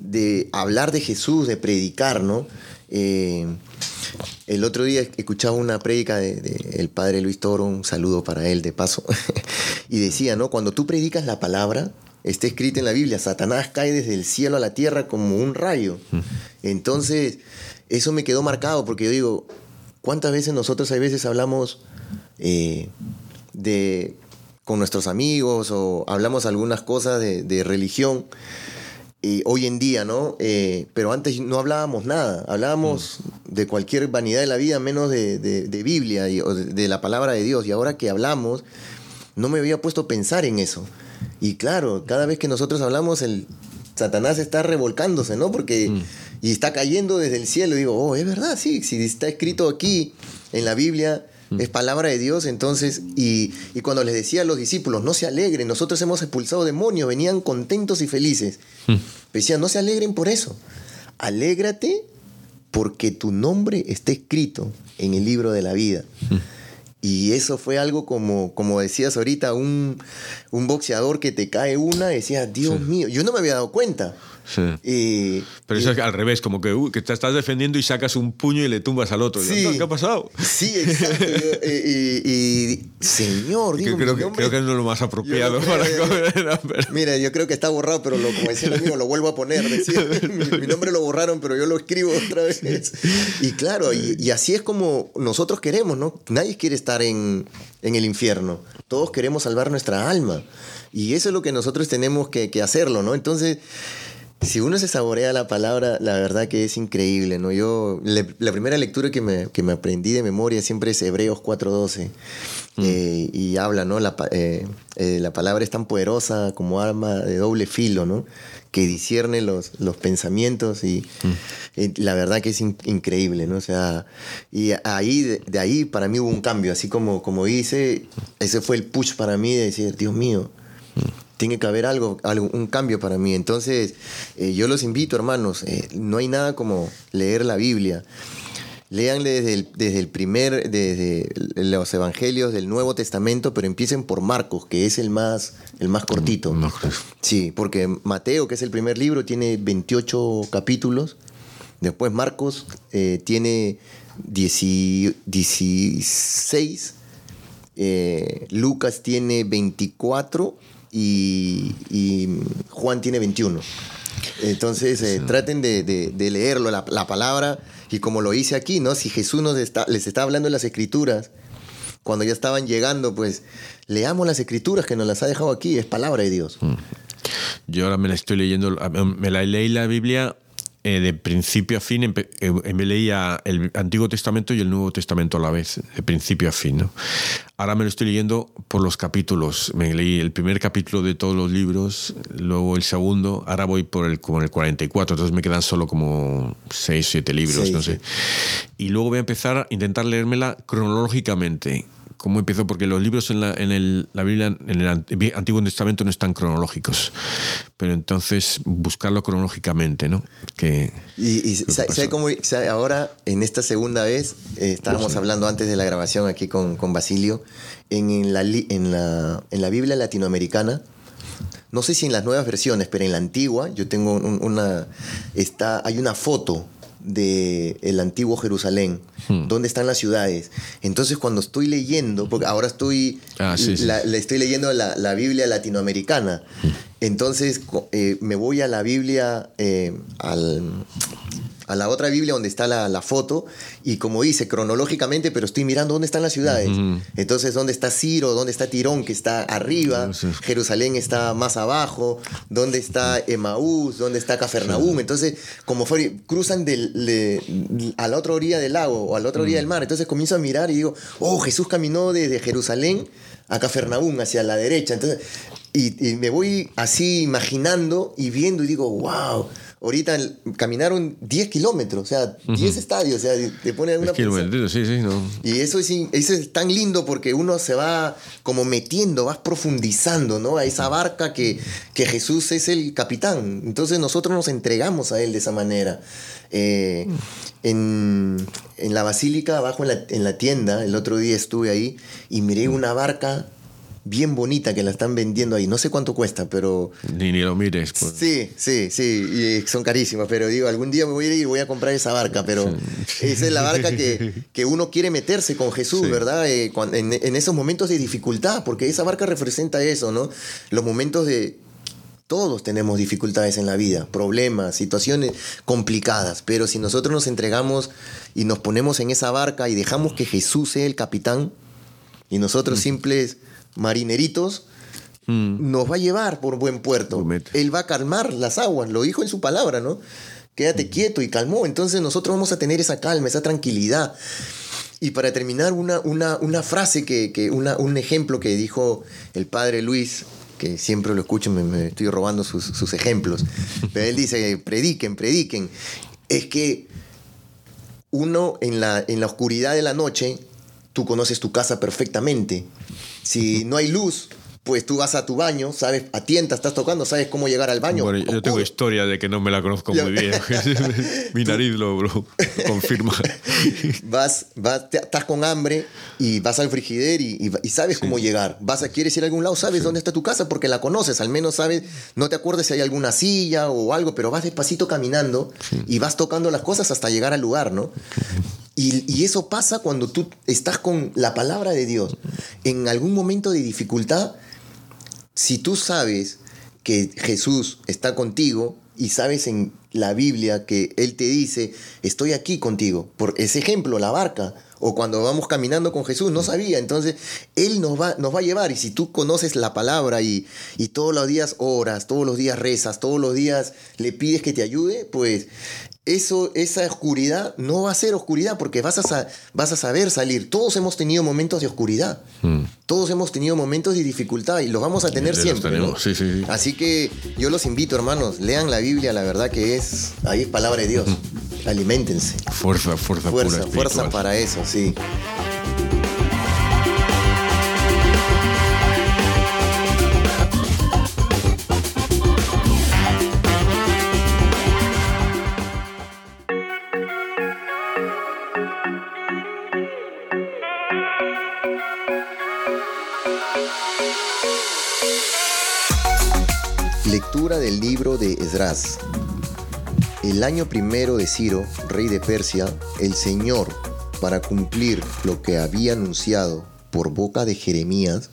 de hablar de Jesús, de predicar, ¿no? Eh, el otro día escuchaba una prédica del de, el padre Luis Toro, un saludo para él de paso, [laughs] y decía, ¿no? Cuando tú predicas la palabra, está escrito en la Biblia, Satanás cae desde el cielo a la tierra como un rayo. Entonces, eso me quedó marcado porque yo digo, ¿cuántas veces nosotros a veces hablamos eh, de con nuestros amigos o hablamos algunas cosas de, de religión? eh, hoy en día, ¿no? Eh, pero antes no hablábamos nada, hablábamos de cualquier vanidad de la vida, menos de, de- de Biblia y, o de, la palabra de Dios. Y ahora que hablamos, no me había puesto a pensar en eso. Y claro, cada vez que nosotros hablamos, el Satanás está revolcándose, ¿no? Porque y está cayendo desde el cielo. Y digo, oh, es verdad, sí, si está escrito aquí en la Biblia, es palabra de Dios, entonces, y, y cuando les decía a los discípulos, no se alegren, nosotros hemos expulsado demonios, venían contentos y felices. Decían, no se alegren por eso, alégrate porque tu nombre está escrito en el libro de la vida. Y eso fue algo como, como decías ahorita, un, un boxeador que te cae una, decía, Dios mío, yo no me había dado cuenta. Sí. Eh, Pero eso es al revés, como que, uh, que te estás defendiendo y sacas un puño y le tumbas al otro. Y, Sí. "Anda, ¿Qué ha pasado? Sí, exacto. [laughs] Y, y- señor, digo, creo, que, creo que no es lo más apropiado Yo [laughs] para comer. pero- Mira, yo creo que está borrado, pero lo, como decía el amigo, lo vuelvo a poner. decía. [laughs] mi, mi nombre lo borraron, pero yo lo escribo otra vez. Y claro, y, y así es como nosotros queremos, ¿no? Nadie quiere estar en, en el infierno. Todos queremos salvar nuestra alma. Y eso es lo que nosotros tenemos que, que hacerlo, ¿no? Entonces, si uno se saborea la palabra, la verdad que es increíble, ¿no? Yo, le- la primera lectura que me, que me aprendí de memoria siempre es Hebreos 4.12. Eh, y habla, ¿no? La, eh, eh, la palabra es tan poderosa como arma de doble filo, ¿no? Que discierne los, los pensamientos y eh, la verdad que es in- increíble, ¿no? O sea, y ahí, de, de ahí para mí hubo un cambio, así como, como hice, ese fue el push para mí de decir, Dios mío, tiene que haber algo, algo un cambio para mí. Entonces, eh, yo los invito, hermanos, eh, no hay nada como leer la Biblia. Léanle desde el, desde el primer, desde los evangelios del Nuevo Testamento, pero empiecen por Marcos, que es el más, el más cortito. No. Sí, porque Mateo, que es el primer libro, tiene 28 capítulos. Después Marcos eh, tiene 10 16. eh, Lucas tiene 24 y, y Juan tiene 21. Entonces, eh, traten de, de- de leerlo, la, la palabra, y como lo hice aquí, ¿no? Si Jesús nos está, les está hablando en las escrituras, cuando ya estaban llegando, pues leamos las escrituras que nos las ha dejado aquí, es palabra de Dios. Yo ahora me la estoy leyendo, me la leí la Biblia eh, de principio a fin, empe- eh, me leía el Antiguo Testamento y el Nuevo Testamento a la vez, de principio a fin. ¿no? Ahora me lo estoy leyendo por los capítulos. Me leí el primer capítulo de todos los libros, luego el segundo, ahora voy por el, como el 44, entonces me quedan solo como 6, 7 libros, Seis, no sí. sé. Y luego voy a empezar a intentar leérmela cronológicamente. ¿Cómo empiezo? Porque los libros en la, en el, la Biblia, en el Ant- Antiguo Testamento no están cronológicos. Pero entonces buscarlo cronológicamente, ¿no? Que, Y, y. ¿sabe cómo? sabe, ahora, en esta segunda vez, eh, estábamos hablando antes de la grabación aquí con, con Basilio, en, en la, en, la, en la Biblia latinoamericana, no sé si en las nuevas versiones, pero en la antigua, yo tengo un- una, está, hay una foto de el antiguo Jerusalén, Hmm. donde están las ciudades. Entonces cuando estoy leyendo, porque ahora estoy, Ah, sí, sí. la- le estoy leyendo la, la Biblia latinoamericana, entonces co- eh, me voy a la Biblia, eh, al, a la otra Biblia donde está la, la foto, y como dice, cronológicamente, pero estoy mirando dónde están las ciudades. Entonces, ¿dónde está Ciro? ¿Dónde está Tirón, que está arriba? Jerusalén está más abajo. ¿Dónde está Emaús? ¿Dónde está Cafarnaúm? Entonces, como fue, cruzan del- le- a la otra orilla del lago o a la otra orilla del mar. Entonces comienzo a mirar y digo, oh, Jesús caminó desde Jerusalén a Cafarnaúm, hacia la derecha. Entonces, y, y me voy así imaginando y viendo y digo, wow. Ahorita caminaron 10 kilómetros, o sea, 10 estadios, o sea, te pone una es sí, sí, no. y eso es, in- eso es tan lindo porque uno se va como metiendo, vas profundizando, ¿no? A esa barca que, que Jesús es el capitán. Entonces nosotros nos entregamos a Él de esa manera. Eh, en, en la basílica, abajo en la, en la tienda, el otro día estuve ahí y miré una barca bien bonita que la están vendiendo ahí. No sé cuánto cuesta, pero... Ni, ni lo mires. pues. Sí, sí, sí, y son carísimas, pero digo, algún día me voy a ir y voy a comprar esa barca, pero [laughs] esa es la barca que, [laughs] que uno quiere meterse con Jesús, Sí. ¿verdad? Eh, en, en esos momentos de dificultad, porque esa barca representa eso, ¿no? Los momentos de... Todos tenemos dificultades en la vida, problemas, situaciones complicadas, pero si nosotros nos entregamos y nos ponemos en esa barca y dejamos que Jesús sea el capitán y nosotros simples marineritos, Mm. nos va a llevar por buen puerto. Él va a calmar las aguas, lo dijo en su palabra, ¿no? Quédate quieto y calmó. Entonces nosotros vamos a tener esa calma, esa tranquilidad. Y para terminar, una, una, una frase, que, que una, un ejemplo que dijo el padre Luis, que siempre lo escucho, me, me estoy robando sus, sus ejemplos, [laughs] pero él dice, prediquen, prediquen. Es que uno en la, en la oscuridad de la noche, tú conoces tu casa perfectamente. Si no hay luz, pues tú vas a tu baño, sabes, a tienta, estás tocando, sabes cómo llegar al baño. Bueno, yo tengo historia de que no me la conozco muy bien. [laughs] [laughs] Mi nariz lo, lo confirma. [laughs] vas, vas, te- estás con hambre y vas al frigider y, y- y sabes cómo llegar. Vas a, quieres ir a algún lado, sabes dónde está tu casa porque la conoces, al menos sabes, no te acuerdas si hay alguna silla o algo, pero vas despacito caminando y vas tocando las cosas hasta llegar al lugar, ¿no? Y, y eso pasa cuando tú estás con la palabra de Dios. En algún momento de dificultad, si tú sabes que Jesús está contigo y sabes en la Biblia que Él te dice, estoy aquí contigo, por ese ejemplo, la barca, o cuando vamos caminando con Jesús, no sabía, entonces Él nos va, nos va a llevar y si tú conoces la palabra y, y todos los días oras, todos los días rezas, todos los días le pides que te ayude, pues eso, esa oscuridad no va a ser oscuridad porque vas a, vas a saber salir. Todos hemos tenido momentos de oscuridad. Mm. Todos hemos tenido momentos de dificultad y los vamos a tener siempre. tenemos, ¿no? sí, sí, sí. Así que yo los invito, hermanos, lean la Biblia, la verdad que es, ahí es palabra de Dios. Aliméntense. Fuerza, fuerza, Fuerza, pura fuerza para eso, sí. El año primero de Ciro, rey de Persia, el Señor, para cumplir lo que había anunciado por boca de Jeremías,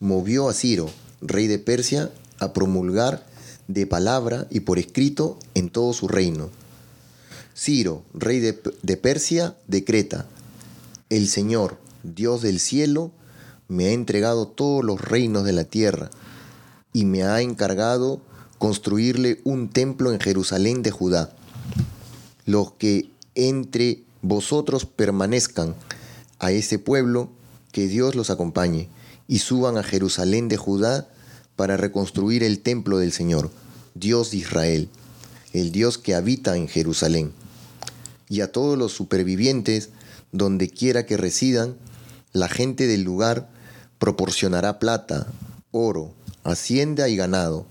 movió a Ciro, rey de Persia, a promulgar de palabra y por escrito en todo su reino. Ciro, rey de Persia, decreta, el Señor, Dios del cielo, me ha entregado todos los reinos de la tierra y me ha encargado construirle un templo en Jerusalén de Judá. Los que entre vosotros permanezcan a ese pueblo, que Dios los acompañe, y suban a Jerusalén de Judá para reconstruir el templo del Señor, Dios de Israel, el Dios que habita en Jerusalén. Y a todos los supervivientes, donde quiera que residan, la gente del lugar proporcionará plata, oro, hacienda y ganado,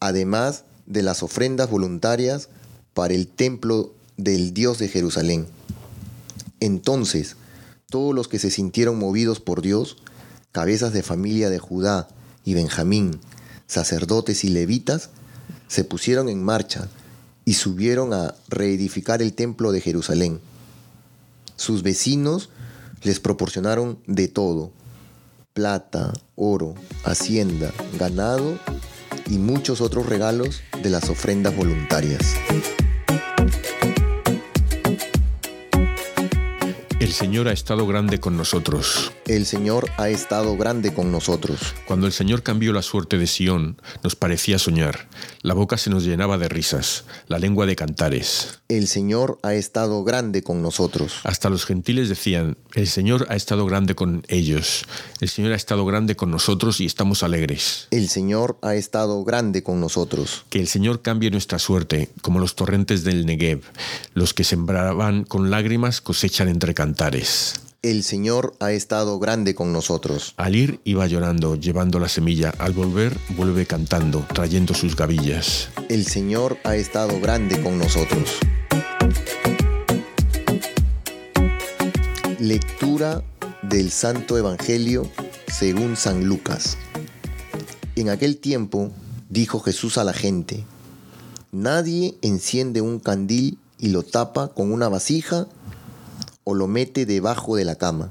además de las ofrendas voluntarias para el templo del Dios de Jerusalén. Entonces, todos los que se sintieron movidos por Dios, cabezas de familia de Judá y Benjamín, sacerdotes y levitas, se pusieron en marcha y subieron a reedificar el templo de Jerusalén. Sus vecinos les proporcionaron de todo, plata, oro, hacienda, ganado y muchos otros regalos de las ofrendas voluntarias. El Señor ha estado grande con nosotros. El Señor ha estado grande con nosotros. Cuando el Señor cambió la suerte de Sión, nos parecía soñar. La boca se nos llenaba de risas, la lengua de cantares. El Señor ha estado grande con nosotros. Hasta los gentiles decían, el Señor ha estado grande con ellos. El Señor ha estado grande con nosotros y estamos alegres. El Señor ha estado grande con nosotros. Que el Señor cambie nuestra suerte, como los torrentes del Negev. Los que sembraban con lágrimas cosechan entre cantares. El Señor ha estado grande con nosotros. Al ir iba llorando, llevando la semilla. Al volver vuelve cantando, trayendo sus gavillas. El Señor ha estado grande con nosotros. Lectura del Santo Evangelio según San Lucas. En aquel tiempo dijo Jesús a la gente, Nadie enciende un candil y lo tapa con una vasija lo mete debajo de la cama,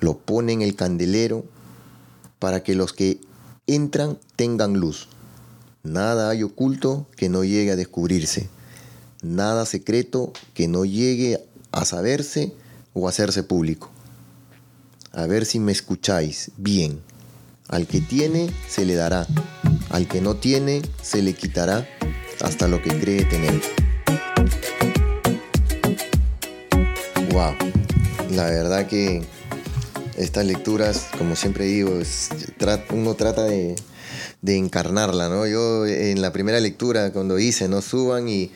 lo pone en el candelero para que los que entran tengan luz. Nada hay oculto que no llegue a descubrirse, nada secreto que no llegue a saberse o hacerse público. A ver si me escucháis bien. Al que tiene, se le dará. Al que no tiene, se le quitará hasta lo que cree tener. Wow. La verdad que estas lecturas, como siempre digo, uno trata de, encarnarla, ¿no? Yo en la primera lectura, cuando hice, ¿no? Suban y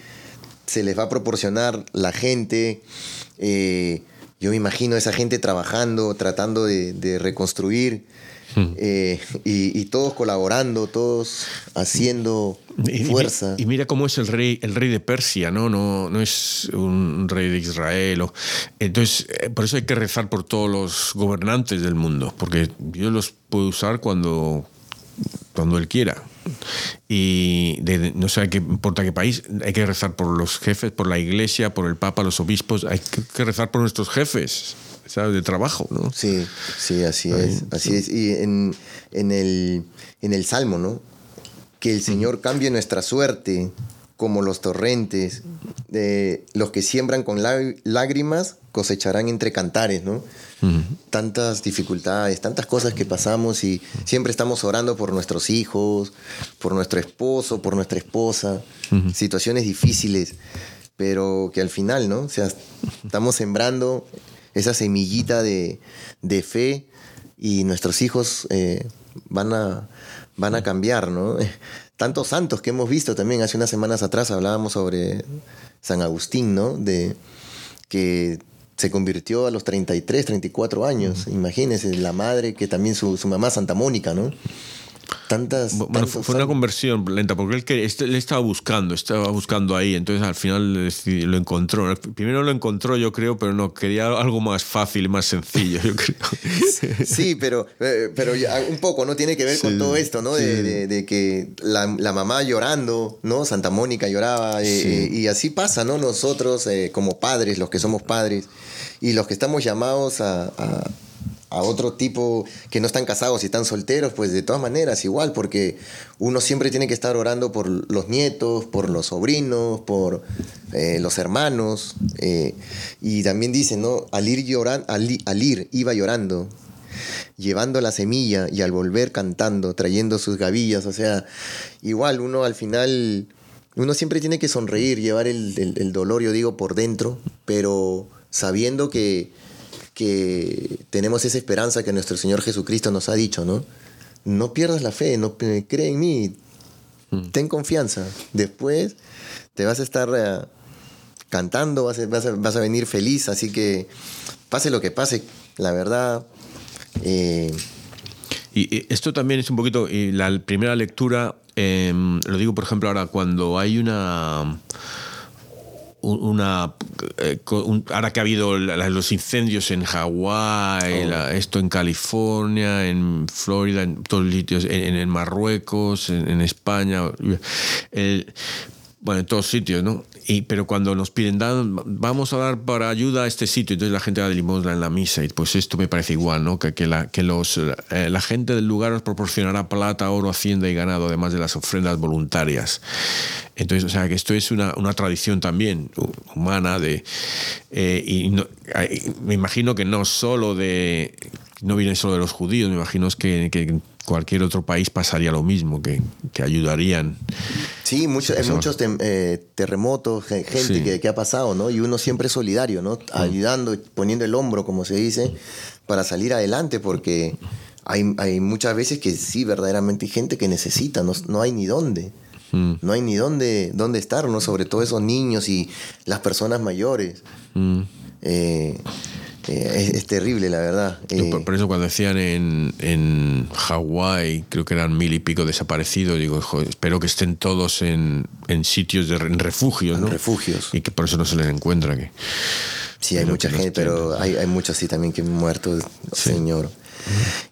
se les va a proporcionar la gente. Eh, yo me imagino esa gente trabajando, tratando de reconstruir Hmm. Eh, y, todos colaborando, todos haciendo fuerza. Y, mira cómo es el rey, el rey de Persia, ¿no? No, no es un rey de Israel. entonces, eh, por eso hay que rezar por todos los gobernantes del mundo, porque Dios los puede usar cuando, cuando Él quiera. Y no sé qué importa qué país, hay que rezar por los jefes, por la iglesia, por el papa, los obispos, hay que rezar por nuestros jefes. De trabajo, ¿no? Sí, sí, así es. Así es. Y en, el, en el Salmo, ¿no? Que el Señor cambie nuestra suerte como los torrentes. De los que siembran con lágrimas cosecharán entre cantares, ¿no? Tantas dificultades, tantas cosas que pasamos y siempre estamos orando por nuestros hijos, por nuestro esposo, por nuestra esposa, situaciones difíciles, pero que al final, ¿no? O sea, estamos sembrando esa semillita de, fe y nuestros hijos eh, van, a, van a cambiar, ¿no? [laughs] Tantos santos que hemos visto también, hace unas semanas atrás hablábamos sobre San Agustín, ¿no? De que se convirtió a los 33, 34 años. Imagínense, la madre, que también su, su mamá Santa Mónica, ¿no? Tantas. Bueno, fue una conversión lenta, porque él, que, él estaba buscando, estaba buscando ahí, entonces al final lo encontró. Primero lo encontró, yo creo, pero no, quería algo más fácil, más sencillo, yo creo. [laughs] Sí, pero, eh, pero un poco, ¿no? Tiene que ver con todo esto, ¿no? De, que la, mamá llorando, ¿no? Santa Mónica lloraba, eh, eh, y así pasa, ¿no? Nosotros, como padres, los que somos padres, y los que estamos llamados a a otro tipo que no están casados y están solteros, pues de todas maneras igual, porque uno siempre tiene que estar orando por los nietos, por los sobrinos, por eh, los hermanos. eh, y también dice, ¿no? Al ir, lloran, al, al ir iba llorando, llevando la semilla y al volver cantando, trayendo sus gavillas. O sea, igual uno al final, uno siempre tiene que sonreír, llevar el, el- el dolor, yo digo, por dentro, pero sabiendo que, que tenemos esa esperanza que nuestro Señor Jesucristo nos ha dicho, ¿no? No pierdas la fe, no eh, cree en mí, ten confianza. Después te vas a estar eh, cantando, vas a, vas a- vas a venir feliz, así que pase lo que pase, la verdad. eh, Y y esto también es un poquito, y la primera lectura, eh, lo digo por ejemplo ahora, cuando hay una... un- Una, eh, un- ahora que ha habido los incendios en Hawái, la- esto en California, en Florida, en todos los sitios, en, en Marruecos, en, en España, el- bueno, en todos sitios, ¿no? Y, pero cuando nos piden, "Dan, vamos a dar para ayuda a este sitio, entonces la gente da de limosna en la misa, y pues esto me parece igual, ¿no? Que, la, que los, eh, la gente del lugar os proporcionará plata, oro, hacienda y ganado, además de las ofrendas voluntarias. Entonces, o sea, que esto es una, tradición también hu- humana de... eh, y no- me imagino que no solo de... No viene solo de los judíos, me imagino que, cualquier otro país pasaría lo mismo, que, que ayudarían. Sí, mucho- hay muchos eh, terremotos, ge- gente Sí. que, que ha pasado, ¿no? Y uno siempre es solidario, ¿no? Ayudando, poniendo el hombro, como se dice, para salir adelante, porque hay, hay muchas veces que sí, verdaderamente hay gente que necesita, no, no hay ni dónde. Mm. No hay ni dónde, dónde estar, ¿no? Sobre todo esos niños y las personas mayores. Mm. Eh, eh, es, es terrible, la verdad. Eh, por, por eso cuando decían en, en Hawái, creo que eran mil y pico desaparecidos, digo, "Jo, espero que estén todos en, en sitios de en refugios, En ¿no? refugios. Y que por eso no se les encuentra. Que, Sí, hay mucha gente, pero hay, hay muchos sí también que han muerto, Señor.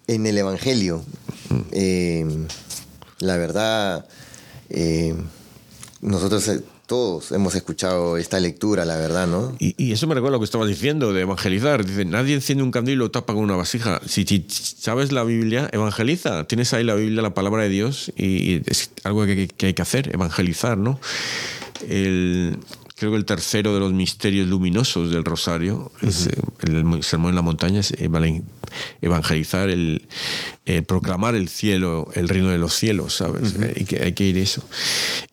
En el Evangelio, eh, la verdad, nosotros todos hemos escuchado esta lectura, la verdad, ¿no? y, eso me recuerda a lo que estabas diciendo de evangelizar. Dice, nadie enciende un candil y lo tapa con una vasija. Si, sabes la Biblia, evangeliza. Tienes ahí la Biblia, la palabra de Dios, y, y es algo que, que hay que hacer, evangelizar, ¿no? El, creo que el tercero de los misterios luminosos del Rosario, es, eh, el sermón en la montaña, es evangelizar, el, eh, proclamar el cielo, el reino de los cielos, ¿sabes? Eh, y que hay que ir eso.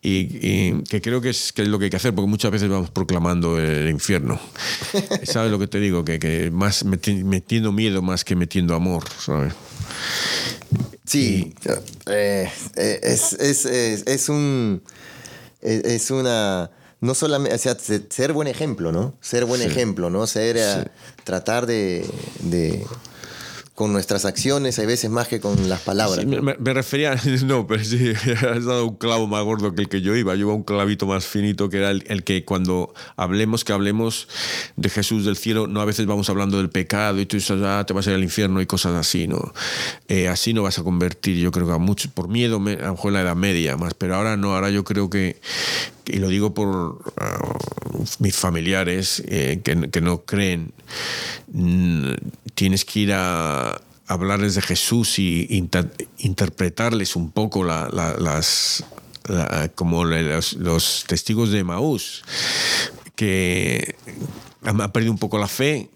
Y, y que creo que es, que es lo que hay que hacer, porque muchas veces vamos proclamando el infierno. [laughs] ¿Sabes lo que te digo? Que, que más meti- metiendo miedo más que metiendo amor, ¿sabes? Sí, eh, eh, es, es, es, es un. Es una. No solamente. O sea, se- ser buen ejemplo, ¿no? Ser buen Sí. ejemplo, ¿no? Ser. eh, tratar de, de. Con nuestras acciones, hay veces más que con las palabras. Sí, me, me- refería, [laughs] no, pero sí, [laughs] has dado un clavo más gordo que el que yo iba. Yo iba un clavito más finito que era el, el que cuando hablemos, que hablemos de Jesús del cielo, no a veces vamos hablando del pecado y tú dices, ah, te vas a ir al infierno y cosas así, ¿no? Eh, así no vas a convertir, yo creo que a muchos, por miedo, me- a lo mejor en la Edad Media más, pero ahora no, ahora yo creo que, y lo digo por ah, mis familiares eh, que, que no creen, tienes que ir a hablarles de Jesús y inter- interpretarles un poco la- la- las la- como los, testigos de Maús que han perdido un poco la fe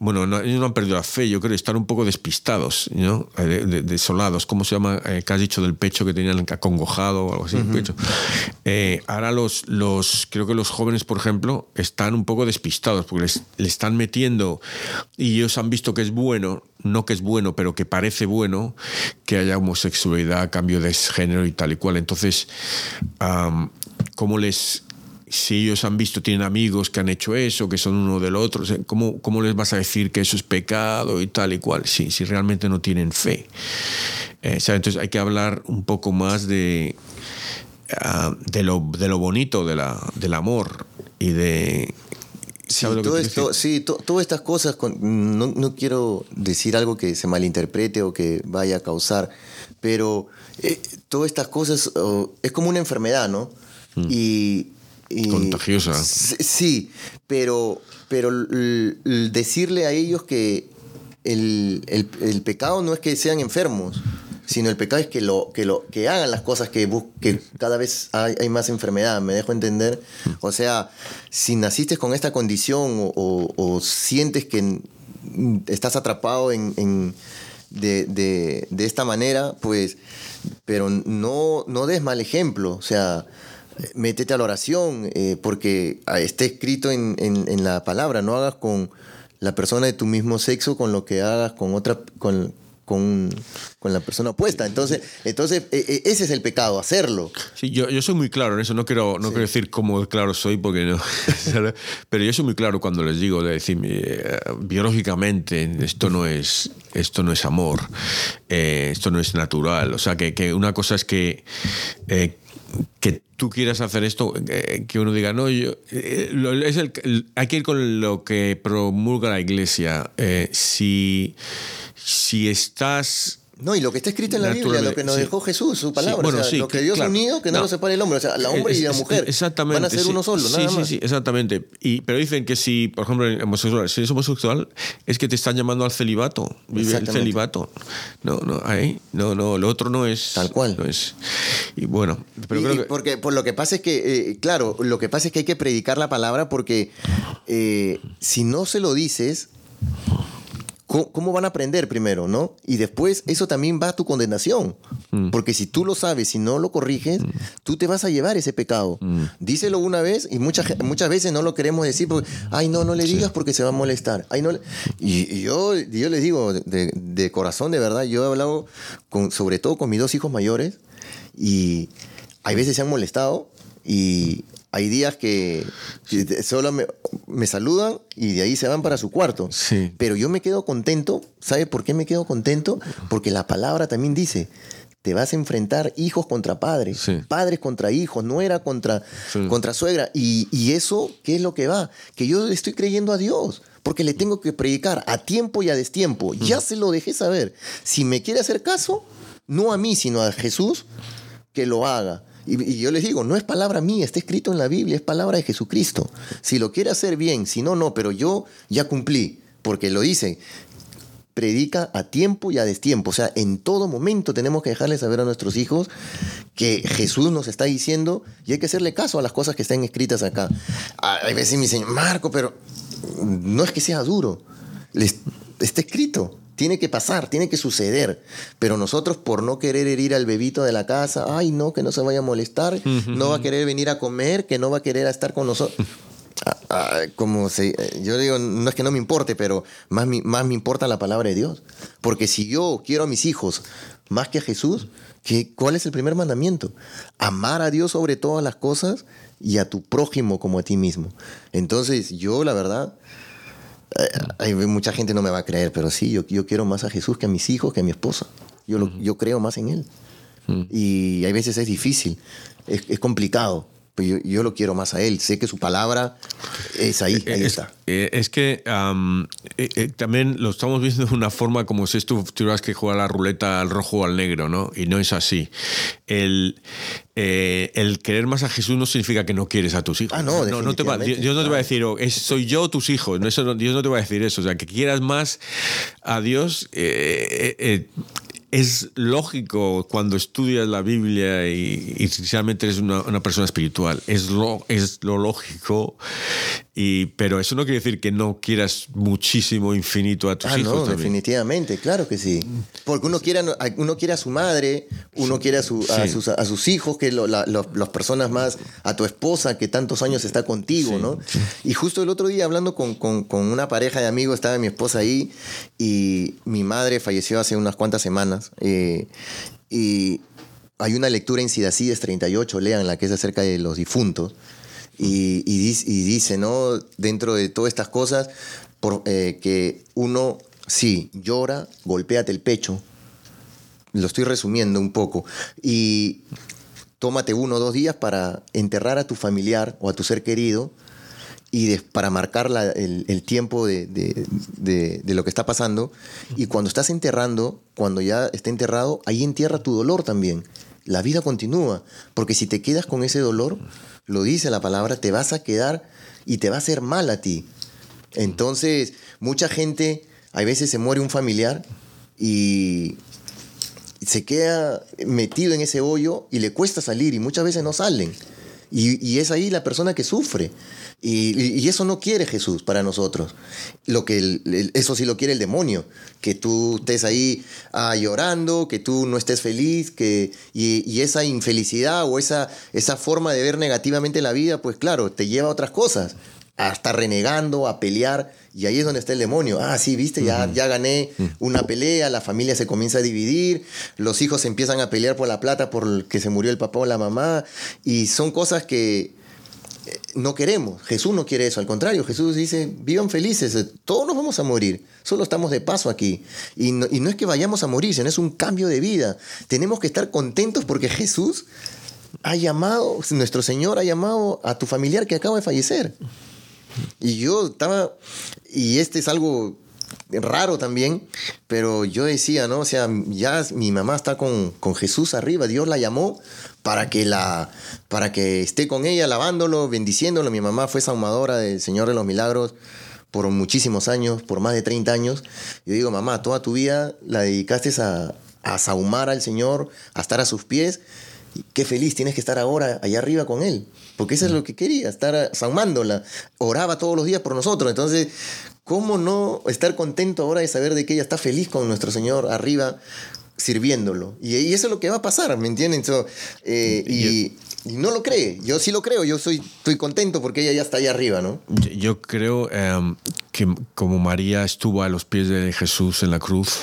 bueno, no, ellos no han perdido la fe, yo creo, están un poco despistados, ¿no? Eh, de- de- desolados. ¿Cómo se llama? Eh, que has dicho del pecho que tenían acongojado o algo así, el pecho. Eh, ahora los, los, creo que los jóvenes, por ejemplo, están un poco despistados porque les, le están metiendo y ellos han visto que es bueno, no que es bueno, pero que parece bueno que haya homosexualidad a cambio de género y tal y cual. Entonces, am, ¿cómo les si ellos han visto, tienen amigos que han hecho eso, que son uno del otro, ¿cómo, cómo les vas a decir que eso es pecado y tal y cual? Si, si realmente no tienen fe. Eh, entonces hay que hablar un poco más de, ah, de, lo, de lo bonito de la, del amor y de... Sí, ¿sabes lo que todo esto, sí, to- todas estas cosas, con- no, no quiero decir algo que se malinterprete o que vaya a causar, pero eh, todas estas cosas oh, es como una enfermedad, ¿no? Y, Contagiosa. Sí, pero, pero decirle a ellos que el, el- el pecado no es que sean enfermos, sino el pecado es que lo que lo que hagan las cosas que bus- que cada vez hay, hay más enfermedad. Me dejo entender. O sea, si naciste con esta condición o, o- o sientes que estás atrapado en, en- de, de- de esta manera, pues, pero no, no des mal ejemplo. O sea, métete a la oración, eh, porque ah, está escrito en, en- en la palabra, no hagas con la persona de tu mismo sexo con lo que hagas con otra, con, con, con la persona opuesta. Entonces, entonces eh, ese es el pecado, hacerlo. Sí, yo, yo soy muy claro en eso, no quiero, no quiero decir cómo claro soy, porque no. [laughs] Pero yo soy muy claro cuando les digo, de decir, eh, biológicamente, esto no es, esto no es amor, eh, esto no es natural. O sea, que, que una cosa es que. eh, que tú quieras hacer esto, eh, que uno diga, no, yo, eh, lo- es el, hay que ir con lo que promulga la iglesia. Eh, si, si estás No, y lo que está escrito en la Biblia, lo que nos Sí. dejó Jesús, su Sí, palabra. bueno, o sea, sí, lo que Dios claro. unido, que no, No. lo separe el hombre. O sea, la hombre y la mujer exactamente, van a ser sí. uno solo, Sí, nada sí, más. sí, exactamente. Y, pero dicen que si, por ejemplo, homosexual, si eres homosexual, es que te están llamando al celibato. Vive el celibato. No, no, ahí, no, no, lo otro no es. Tal cual. No es. Y bueno, pero Y- creo y que. porque por lo que pasa es que, eh, claro, lo que pasa es que hay que predicar la palabra porque eh, si no se lo dices, ¿cómo, cómo van a aprender primero, no? Y después eso también va a tu condenación. Mm. Porque si tú lo sabes y no lo corriges, tú te vas a llevar ese pecado. Mm. Díselo una vez y muchas, muchas veces no lo queremos decir porque, ay, no, no le digas porque se va a molestar. Ay, no le-". y, y yo, yo les digo de, de corazón, de verdad, yo he hablado con, sobre todo con mis dos hijos mayores y hay veces se han molestado y hay días que solo me, me saludan y de ahí se van para su cuarto. Sí. Pero yo me quedo contento. ¿Sabe por qué me quedo contento? Porque la palabra también dice, te vas a enfrentar hijos contra padres, Sí. padres contra hijos, nuera contra, Sí. contra suegra. Y, y eso, ¿qué es lo que va? Que yo le estoy creyendo a Dios. Porque le tengo que predicar a tiempo y a destiempo. Ya se lo dejé saber. Si me quiere hacer caso, no a mí, sino a Jesús, que lo haga. Y, yo les digo, no es palabra mía, está escrito en la Biblia, es palabra de Jesucristo. Si lo quiere hacer bien, si no, no, pero yo ya cumplí, porque lo dice, predica a tiempo y a destiempo. O sea, en todo momento tenemos que dejarle saber a nuestros hijos que Jesús nos está diciendo y hay que hacerle caso a las cosas que están escritas acá. Ah, Hay veces me dicen, Marco, pero no es que sea duro, está escrito. Tiene que pasar, tiene que suceder. Pero nosotros, por no querer herir al bebito de la casa, ay, no, que no se vaya a molestar, no va a querer venir a comer, que no va a querer estar con nosotros. [laughs] Ah, ah, como se, yo digo, no es que no me importe, pero más, mi- más me importa la palabra de Dios. Porque si yo quiero a mis hijos más que a Jesús, ¿qué, ¿cuál es el primer mandamiento? Amar a Dios sobre todas las cosas y a tu prójimo como a ti mismo. Entonces, yo la verdad, eh, hay mucha gente no me va a creer, pero sí, yo, yo quiero más a Jesús que a mis hijos, que a mi esposa. Yo, lo- yo creo más en Él. Y hay veces es difícil, es, es complicado, pero yo, yo lo quiero más a Él. Sé que su palabra es ahí, ahí es, está. eh, es que eh, eh, también lo estamos viendo de una forma como si tú tuvieras que jugar la ruleta al rojo o al negro, ¿no? Y no es así. El, eh, el querer más a Jesús no significa que no quieres a tus hijos. Ah, no, no te va, definitivamente, Dios no te va a decir, oh, es- soy yo tus hijos. No, eso no- Dios no te va a decir eso. O sea, que quieras más a Dios. Es lógico cuando estudias la Biblia y, y sinceramente eres una, una persona espiritual. Es lo, es lo lógico. Y, pero eso no quiere decir que no quieras muchísimo, infinito a tus Ah, hijos. no, también. definitivamente, claro que sí. Porque uno quiere, a, uno quiere a su madre, uno quiere a, su- a Sí. sus, a sus hijos, que lo- la- lo- las personas más, a tu esposa que tantos años está contigo, Sí, ¿no? Y justo el otro día hablando con, con- con una pareja de amigos, estaba mi esposa ahí y mi madre falleció hace unas cuantas semanas. eh, y hay una lectura en Sidacides 38, lean la que es acerca de los difuntos. Y, dice, ¿no? Dentro de todas estas cosas, por, eh, que uno, sí, llora, golpéate el pecho. Lo estoy resumiendo un poco. Y tómate uno o dos días para enterrar a tu familiar o a tu ser querido y para marcar la- el, tiempo de, de- de- lo que está pasando. Y cuando estás enterrando, cuando ya está enterrado, ahí entierra tu dolor también. La vida continúa, porque si te quedas con ese dolor, lo dice la palabra, te vas a quedar y te va a hacer mal a ti. Entonces, mucha gente hay veces se muere un familiar y se queda metido en ese hoyo y le cuesta salir y muchas veces no salen. Y, es ahí la persona que sufre. Y, eso no quiere Jesús para nosotros. Lo que eso sí lo quiere el demonio. Que tú estés ahí ah, llorando, que tú no estés feliz, que, y, y, esa infelicidad o esa, esa forma de ver negativamente la vida, pues claro, te lleva a otras cosas. A estar renegando, a pelear. Y ahí es donde está el demonio. Ah, sí, viste, ya, ya gané una pelea, la familia se comienza a dividir, los hijos empiezan a pelear por la plata por que se murió el papá o la mamá. Y son cosas que no queremos. Jesús no quiere eso. Al contrario, Jesús dice, vivan felices. Todos nos vamos a morir. Solo estamos de paso aquí. Y no, y no es que vayamos a morir, sino es un cambio de vida. Tenemos que estar contentos porque Jesús ha llamado, nuestro Señor ha llamado a tu familiar que acaba de fallecer. Y yo estaba, y este es algo raro también, pero yo decía, ¿no? O sea, ya mi mamá está con, con Jesús arriba, Dios la llamó para que, la, para que esté con ella, alabándolo, bendiciéndolo. Mi mamá fue saumadora del Señor de los Milagros por muchísimos años, por más de 30 años. Yo digo, mamá, toda tu vida la dedicaste a, a saumar al Señor, a estar a sus pies. Qué feliz tienes que estar ahora allá arriba con Él. Porque eso es lo que quería, estar saumándola. Oraba todos los días por nosotros. Entonces, ¿cómo no estar contento ahora de saber de que ella está feliz con nuestro Señor arriba, sirviéndolo? Y, y eso es lo que va a pasar, ¿me entienden? So, eh, y, y, no lo cree. Yo sí lo creo. Yo soy, estoy contento porque ella ya está allá arriba, ¿no? Yo, yo creo um, que como María estuvo a los pies de Jesús en la cruz,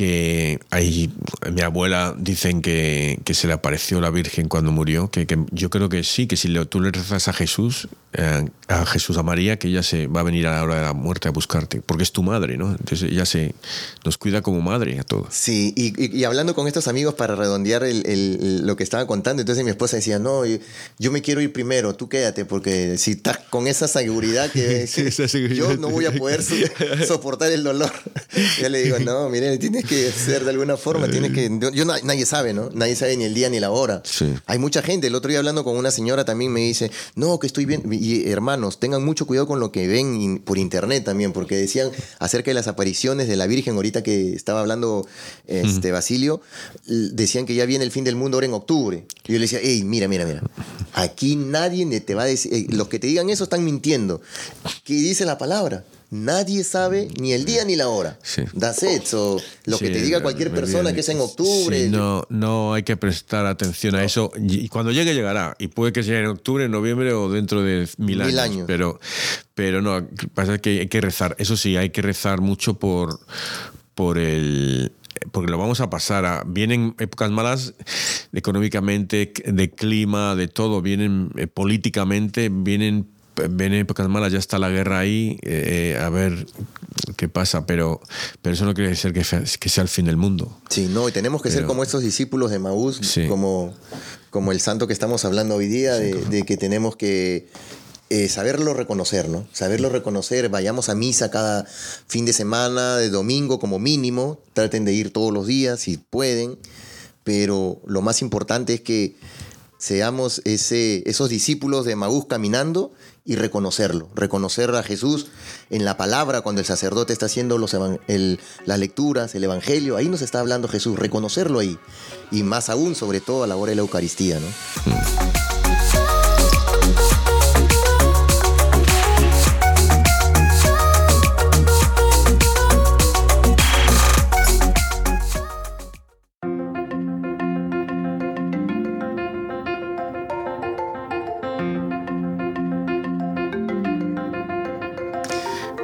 que ahí mi abuela dicen que, que, se le apareció la Virgen cuando murió, que, que yo creo que sí, que si le, tú le rezas a Jesús, eh, a Jesús, a María, que ella se va a venir a la hora de la muerte a buscarte, porque es tu madre, ¿no? Entonces ella se, nos cuida como madre a todos. Sí, y, y, y hablando con estos amigos para redondear el, el, lo que estaba contando, entonces mi esposa decía, no, yo me quiero ir primero, tú quédate, porque si estás con esa seguridad que [laughs] sí, esa seguridad. yo no voy a poder soportar el dolor. [laughs] yo le digo, no, mire, tienes que ser de alguna forma, tienes que... Yo, nadie sabe, ¿no? Nadie sabe ni el día ni la hora. Sí. Hay mucha gente, el otro día hablando con una señora también me dice, no, que estoy bien, y hermanos, tengan mucho cuidado con lo que ven por internet también, porque decían acerca de las apariciones de la Virgen, ahorita que estaba hablando este, uh -huh. Basilio, decían que ya viene el fin del mundo ahora en octubre. Y yo le decía, hey, mira, mira, mira, aquí nadie te va a decir, eh, los que te digan eso están mintiendo. ¿Qué dice la palabra? Nadie sabe ni el día ni la hora. Sí. That's it. So, lo sí, que te diga cualquier persona que es en octubre. Sí, no, no hay que prestar atención a eso. Y cuando llegue, llegará. Y puede que sea en octubre, en noviembre o dentro de mil, mil años. años. Pero, pero no, pasa que hay que rezar. Eso sí, hay que rezar mucho por, por el, porque lo vamos a pasar a. Vienen épocas malas económicamente, de clima, de todo, vienen eh, políticamente, vienen vienen épocas malas, ya está la guerra ahí, eh, a ver qué pasa, pero, pero eso no quiere decir que, que sea el fin del mundo. Sí, no, y tenemos que pero, ser como estos discípulos de Maús, sí. como, como el santo que estamos hablando hoy día, de, de que tenemos que eh, saberlo reconocer, ¿no? Saberlo reconocer, vayamos a misa cada fin de semana, de domingo como mínimo, traten de ir todos los días si pueden, pero lo más importante es que seamos ese, esos discípulos de Maús caminando y reconocerlo, reconocer a Jesús en la palabra cuando el sacerdote está haciendo los el, las lecturas, el evangelio, ahí nos está hablando Jesús, reconocerlo ahí y más aún sobre todo a la hora de la Eucaristía, ¿no? Mm.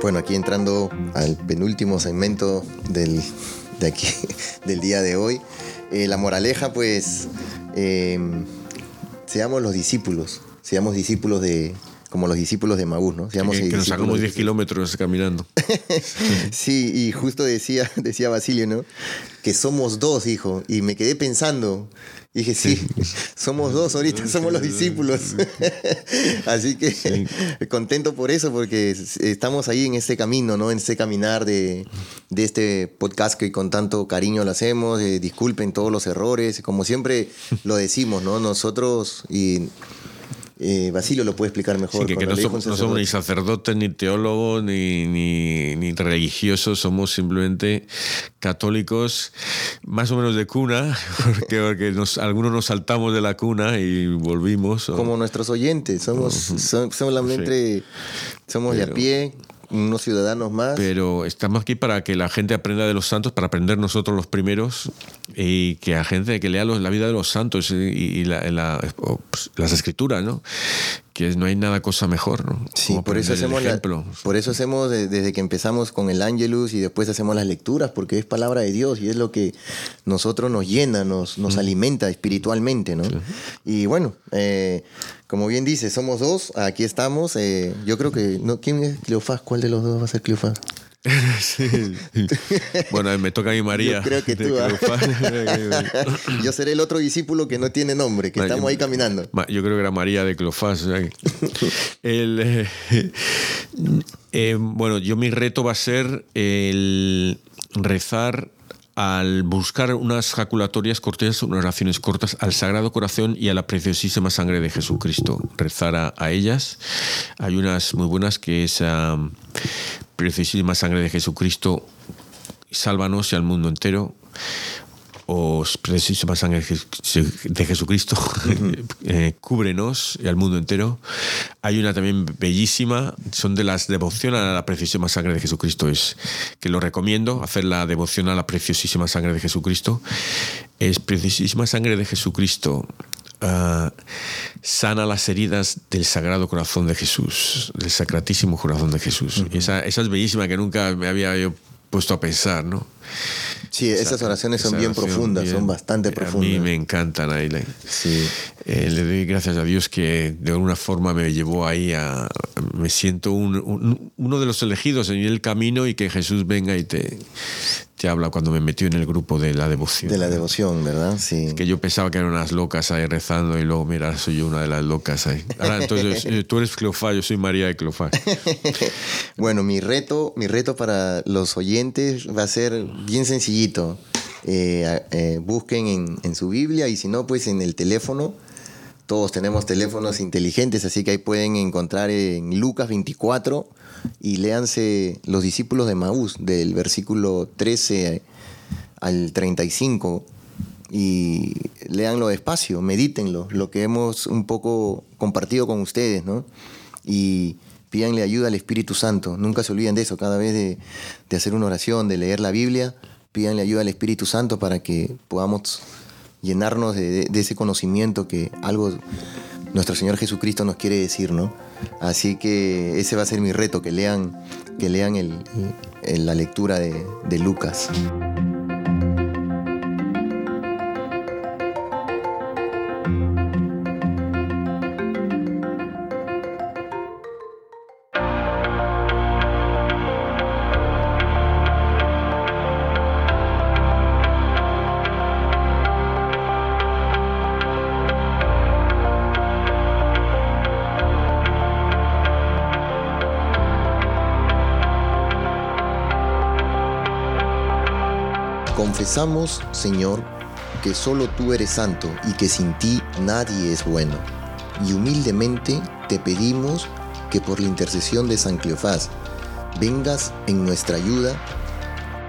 Bueno, aquí entrando al penúltimo segmento del, de aquí, [laughs] del día de hoy. Eh, la moraleja, pues, eh, seamos los discípulos, seamos discípulos de, como los discípulos de Maús, ¿no? Seamos que, que nos sacamos 10 kilómetros caminando. [laughs] sí, y justo decía, [laughs] decía Basilio, ¿no? Que somos dos, hijo. Y me quedé pensando, dije, sí, [laughs] somos dos, ahorita somos los discípulos. [laughs] Así que sí. [laughs] contento por eso, porque estamos ahí en este camino, ¿no? En este caminar de, de este podcast que con tanto cariño lo hacemos. Eh, disculpen todos los errores, como siempre lo decimos, ¿no? Nosotros y Eh, Basilio lo puede explicar mejor. Sí, que, no, somos, un no somos ni sacerdote. sacerdotes, ni teólogos, ni, ni, ni religiosos, somos simplemente católicos, más o menos de cuna, [laughs] porque, porque nos, algunos nos saltamos de la cuna y volvimos. o- Como nuestros oyentes, somos, son- solamente somos de a pie, unos ciudadanos más. Pero estamos aquí para que la gente aprenda de los santos, para aprender nosotros los primeros y que la gente que lea los- la vida de los santos y, la- pues, las escrituras, ¿no? Que no hay nada cosa mejor, ¿no? Sí, Como por eso hacemos la- por eso hacemos de- desde que empezamos con el Angelus y después hacemos las lecturas, porque es palabra de Dios y es lo que nosotros nos llena, nos, Mm. nos alimenta espiritualmente, ¿no? Y bueno, eh, como bien dice, somos dos, aquí estamos. eh, yo creo que no, ¿quién es Cleofás? ¿Cuál de los dos va a ser Cleofás? [laughs] Sí. Bueno, me toca a mi María. Yo creo que tú, ¿ah? [laughs] Yo seré el otro discípulo que no tiene nombre, que Ma- estamos ahí caminando. Ma- Yo creo que era María de [laughs] El, eh, eh, bueno, yo mi reto va a ser el rezar al buscar unas jaculatorias cortas, unas oraciones cortas al Sagrado Corazón y a la preciosísima sangre de Jesucristo. Rezar a, a ellas. Hay unas muy buenas que es am, preciosísima sangre de Jesucristo, sálvanos y al mundo entero. O preciosísima sangre de Jes- de Jesucristo, [laughs] eh, cúbrenos y al mundo entero. Hay una también bellísima, son de las devoción a la preciosísima sangre de Jesucristo, es que lo recomiendo, hacer la devoción a la preciosísima sangre de Jesucristo. Es preciosísima sangre de Jesucristo. Ah, sana las heridas del Sagrado Corazón de Jesús, del Sacratísimo Corazón de Jesús. Esa, esa es bellísima que nunca me había yo puesto a pensar, ¿no? Sí, esas oraciones son Esa bien profundas, bien- son bastante A mí profundas. me encantan ahí. le- Sí. eh, le doy gracias a Dios que de alguna forma me llevó ahí a... Me siento un- un- uno de los elegidos en el camino y que Jesús venga y te, te habla cuando me metió en el grupo de la devoción. De la devoción, ¿verdad? Sí. Que yo pensaba que eran unas locas ahí rezando y luego, mira, soy yo una de las locas ahí. Ahora, [laughs] entonces, eh, tú eres Cleofás, yo soy María de Cleofás. [laughs] Bueno, mi reto, mi reto para los oyentes va a ser bien sencillito. Eh, eh, busquen en, en su Biblia y si no, pues en el teléfono. Todos tenemos teléfonos inteligentes, así que ahí pueden encontrar en Lucas 24 y léanse los discípulos de Maús, del versículo 13 al 35 y léanlo despacio, medítenlo, lo que hemos un poco compartido con ustedes, ¿no? Y pídanle ayuda al Espíritu Santo, nunca se olviden de eso, cada vez de, hacer una oración, de leer la Biblia, pídanle ayuda al Espíritu Santo para que podamos llenarnos de, ese conocimiento que algo nuestro Señor Jesucristo nos quiere decir, ¿no? Así que ese va a ser mi reto, que lean, que lean el- la lectura de Lucas. Confesamos, Señor, que solo tú eres santo y que sin ti nadie es bueno. Y humildemente te pedimos que por la intercesión de San Cleofás vengas en nuestra ayuda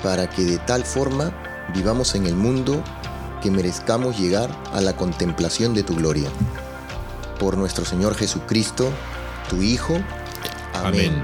para que de tal forma vivamos en el mundo que merezcamos llegar a la contemplación de tu gloria. Por nuestro Señor Jesucristo, tu Hijo. Amén.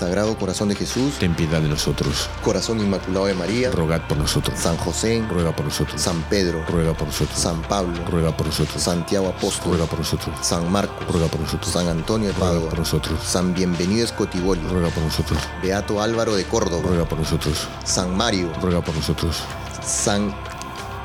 Sagrado Corazón de Jesús, Ten piedad de nosotros. Corazón Inmaculado de María, Rogad por nosotros. San José, Ruega por nosotros. San Pedro, Ruega por nosotros. San Pablo, Ruega por nosotros. Santiago Apóstol, Ruega por nosotros. San Marcos, Ruega por nosotros. San Antonio de Ruega Padua, por nosotros. San Bienvenido Escotibolio, Ruega por nosotros. Beato Álvaro de Córdoba, Ruega por nosotros. San Mario, Ruega por nosotros. San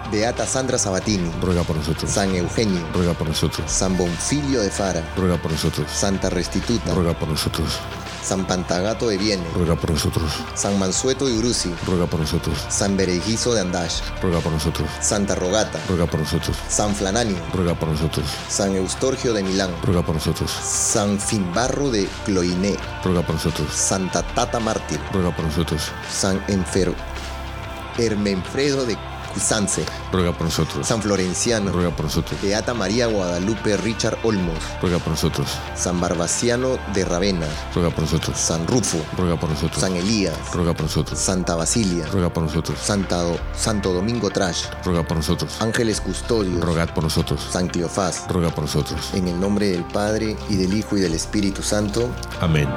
Beata Sandra Sabatini, Ruega por nosotros. San Eugenio, Ruega por nosotros. San Bonfilio de Fara, Ruega por nosotros. Santa Restituta, Ruega por nosotros. San Pantagato de Viene, ruega por nosotros, San Mansueto de Uruzi, ruega por nosotros, San Berejizo de Andash, ruega por nosotros, Santa Rogata, ruega por nosotros, San Flananio, ruega por nosotros, San Eustorgio de Milán, ruega por nosotros, San Finbarro de Cloiné, ruega por nosotros, Santa Tata Mártir, ruega por nosotros, San Enfer Hermenfredo de Cusance, ruega por nosotros, San Florenciano, ruega por nosotros, Beata María Guadalupe Richard Olmos, ruega por nosotros, San Barbaciano de Ravenna, ruega por nosotros, San Rufo, ruega por nosotros, San Elías, ruega por nosotros, Santa Basilia, ruega por nosotros, Santa Do- Santo Domingo Trash, ruega por nosotros, Ángeles Custodios, rogad por nosotros, San Cleofás, ruega por nosotros. en el nombre del Padre y del Hijo y del Espíritu Santo. Amén.